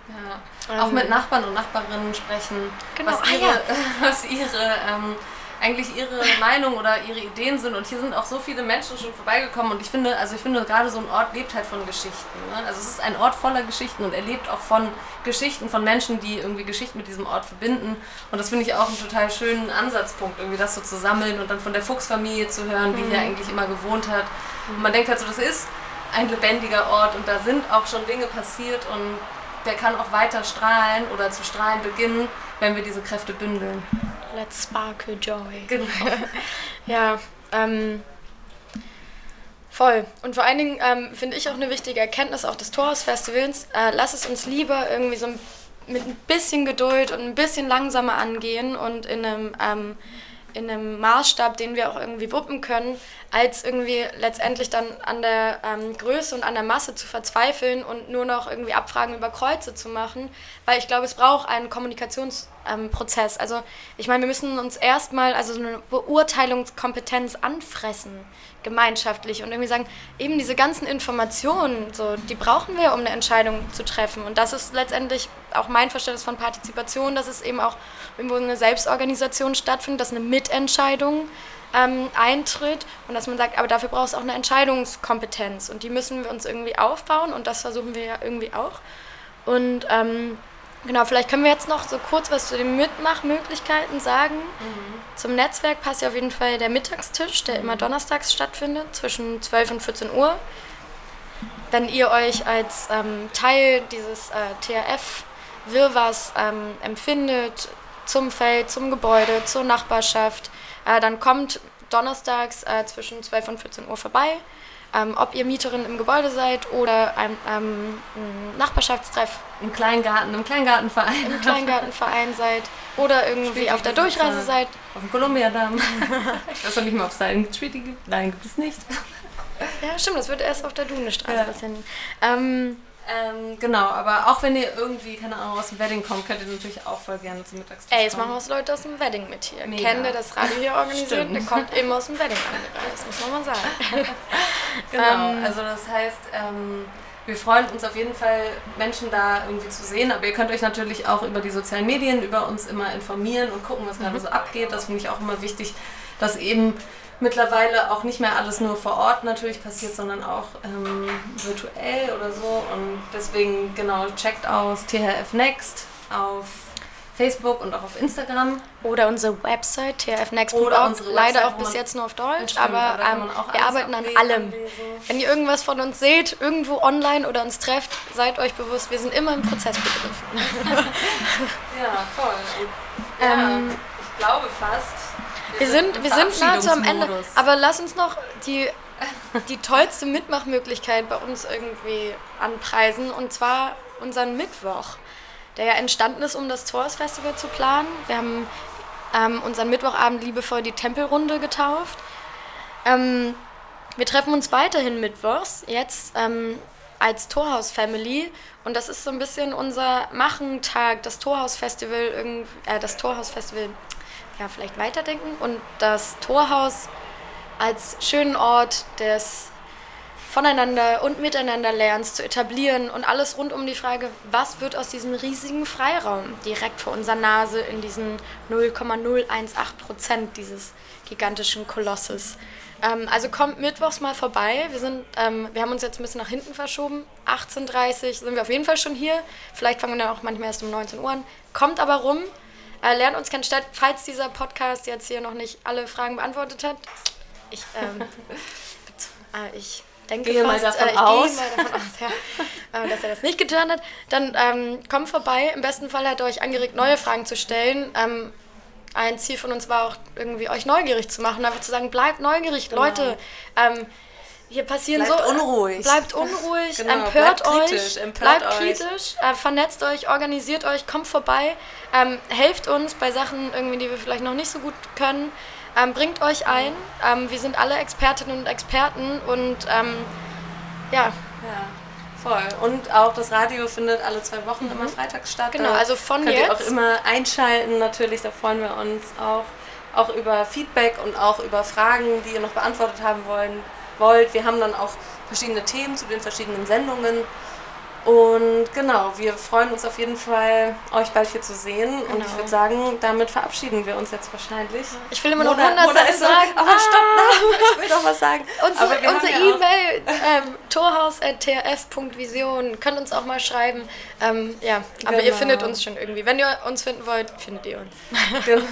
Ja. Auch mit Nachbarn und Nachbarinnen sprechen, Genau. was Ah, ihre, ja. [laughs] was ihre ähm, eigentlich ihre Meinung oder ihre Ideen sind. Und hier sind auch so viele Menschen schon vorbeigekommen. Und ich finde, also ich finde gerade so ein Ort lebt halt von Geschichten. Ne? Also es ist ein Ort voller Geschichten und er lebt auch von Geschichten von Menschen, die irgendwie Geschichten mit diesem Ort verbinden. Und das finde ich auch einen total schönen Ansatzpunkt, irgendwie das so zu sammeln und dann von der Fuchsfamilie zu hören, wie hier eigentlich immer gewohnt hat. Und man denkt halt so, das ist ein lebendiger Ort und da sind auch schon Dinge passiert und der kann auch weiter strahlen oder zu strahlen beginnen, wenn wir diese Kräfte bündeln. Let's sparkle joy. Genau. [laughs] Ja, ähm, voll. Und vor allen Dingen ähm, finde ich auch eine wichtige Erkenntnis auch des Torhaus-Festivals, äh, lass es uns lieber irgendwie so ein, mit ein bisschen Geduld und ein bisschen langsamer angehen und in einem, ähm, in einem Maßstab, den wir auch irgendwie wuppen können, als irgendwie letztendlich dann an der ähm, Größe und an der Masse zu verzweifeln und nur noch irgendwie Abfragen über Kreuze zu machen, weil ich glaube, es braucht einen Kommunikationsprozess. Ähm, also ich meine, wir müssen uns erstmal also so eine Beurteilungskompetenz anfressen, gemeinschaftlich und irgendwie sagen, eben diese ganzen Informationen, so, die brauchen wir, um eine Entscheidung zu treffen. Und das ist letztendlich auch mein Verständnis von Partizipation, dass es eben auch irgendwo eine Selbstorganisation stattfindet, dass eine Mitentscheidung ähm, eintritt und dass man sagt, aber dafür braucht es auch eine Entscheidungskompetenz und die müssen wir uns irgendwie aufbauen und das versuchen wir ja irgendwie auch. Und ähm, genau, vielleicht können wir jetzt noch so kurz was zu den Mitmachmöglichkeiten sagen. Zum Netzwerk passt ja auf jeden Fall der Mittagstisch, der immer donnerstags stattfindet, zwischen 12 und 14 Uhr. Wenn ihr euch als ähm, Teil dieses äh, THF-Wirrwarrs ähm, empfindet, zum Feld, zum Gebäude, zur Nachbarschaft, äh, dann kommt donnerstags äh, zwischen 12 und 14 Uhr vorbei. Ähm, ob ihr Mieterin im Gebäude seid oder ein, ähm, ein Nachbarschaftstreff Im Kleingarten, im Kleingartenverein. im Kleingartenverein seid oder irgendwie auf der Durchreise seid. Auf dem Kolumbiadamm. [laughs] ich weiß noch nicht mal, ob es da einen Spiel gibt. Nein, gibt es nicht. Ja, stimmt, das wird erst auf der Dunestraße Ja. passieren. Ähm, Ähm, genau, aber auch wenn ihr irgendwie, keine Ahnung, aus dem Wedding kommt, könnt ihr natürlich auch voll gerne zum Mittagstisch ey, jetzt machen wir es Leute aus dem Wedding mit hier. Mega. Kennt ihr das Radio hier organisiert? Der kommt immer aus dem Wedding angereist, muss man mal sagen. [laughs] Genau, Ähm, also das heißt, ähm, wir freuen uns auf jeden Fall, Menschen da irgendwie zu sehen, aber ihr könnt euch natürlich auch über die sozialen Medien über uns immer informieren und gucken, was Mhm. gerade so abgeht. Das finde ich auch immer wichtig, dass eben mittlerweile auch nicht mehr alles nur vor Ort natürlich passiert, sondern auch ähm, virtuell oder so. Und deswegen, genau, checkt aus THF Next auf Facebook und auch auf Instagram. Oder unsere Website, unsere Leider Website, auch bis jetzt nur auf Deutsch, Stimmt, aber ähm, wir arbeiten an allem. anlesen. Wenn ihr irgendwas von uns seht, irgendwo online oder uns trefft, seid euch bewusst, wir sind immer im Prozess begriffen. [laughs] Ja, voll. Und, ja, Ähm, ich glaube fast. Wir sind, wir sind nahezu am Ende. Aber lass uns noch die, die tollste Mitmachmöglichkeit bei uns irgendwie anpreisen. Und zwar unseren Mittwoch, der ja entstanden ist, um das Tours Festival zu planen. Wir haben ähm, unseren Mittwochabend liebevoll die Tempelrunde getauft. Ähm, wir treffen uns weiterhin mittwochs, jetzt ähm, als Torhaus Family. Und das ist so ein bisschen unser Machentag, das Torhaus Festival, irgend- äh, das Torhaus Festival ja, vielleicht weiterdenken und das Torhaus als schönen Ort des Voneinander und Miteinanderlernens zu etablieren und alles rund um die Frage, was wird aus diesem riesigen Freiraum direkt vor unserer Nase in diesen 0,018 Prozent dieses gigantischen Kolosses. Ähm, also kommt mittwochs mal vorbei. Wir, sind, ähm, wir haben uns jetzt ein bisschen nach hinten verschoben. 18.30 Uhr sind wir auf jeden Fall schon hier. Vielleicht fangen wir dann auch manchmal erst um 19 Uhr an. Kommt aber rum, äh, lernt uns kennen statt, falls dieser Podcast jetzt hier noch nicht alle Fragen beantwortet hat. Ich, ähm, [laughs] äh, ich denke Gehe mal fast, davon äh, ich aus. gehe mal davon aus, ja, äh, dass er das nicht getan hat. Dann ähm, kommt vorbei. Im besten Fall hat er euch angeregt, neue Fragen zu stellen. Ähm, ein Ziel von uns war auch irgendwie euch neugierig zu machen, einfach zu sagen, bleibt neugierig, Genau. Leute. Ähm, hier passieren Bleibt so. unruhig. Bleibt unruhig, [laughs] Genau, empört bleibt euch, kritisch, empört bleibt euch. kritisch, äh, vernetzt euch, organisiert euch, kommt vorbei, ähm, helft uns bei Sachen, irgendwie, die wir vielleicht noch nicht so gut können. Ähm, bringt euch ein. Ähm, wir sind alle Expertinnen und Experten und ähm, ja, Ja, voll. Und auch das Radio findet alle zwei Wochen immer freitags statt. Genau, also von könnt ihr auch jetzt- immer einschalten. Natürlich, da freuen wir uns auch, auch über Feedback und auch über Fragen, die ihr noch beantwortet haben wollen, wollt. Wir haben dann auch verschiedene Themen zu den verschiedenen Sendungen. Und genau, wir freuen uns auf jeden Fall, euch bald hier zu sehen. Und Genau. ich würde sagen, damit verabschieden wir uns jetzt wahrscheinlich. ich will immer noch Mona- 100 Mona Sachen so, sagen. Aber stopp, nein, ich will doch was sagen. [laughs] Unsere, unsere ja E-Mail, ähm, torhaus.trf.vision, könnt uns auch mal schreiben. Ähm, ja, aber ihr Genau. findet uns schon irgendwie. Wenn ihr uns finden wollt, findet ihr uns. [laughs] [laughs] Genau.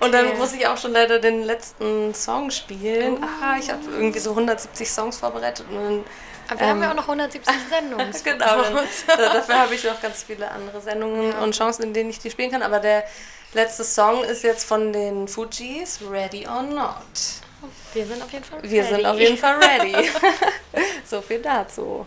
Und dann Okay. muss ich auch schon leider den letzten Song spielen. Ah, ich habe irgendwie so 170 Songs vorbereitet und dann Aber wir haben ja auch noch 170 Sendungen. [laughs] genau, dann, [laughs] da- dafür habe ich noch ganz viele andere Sendungen und Chancen, in denen ich die spielen kann. Aber der letzte Song ist jetzt von den Fujis, Ready or Not. Wir sind auf jeden Fall Wir sind auf jeden Fall ready. [laughs] so viel dazu.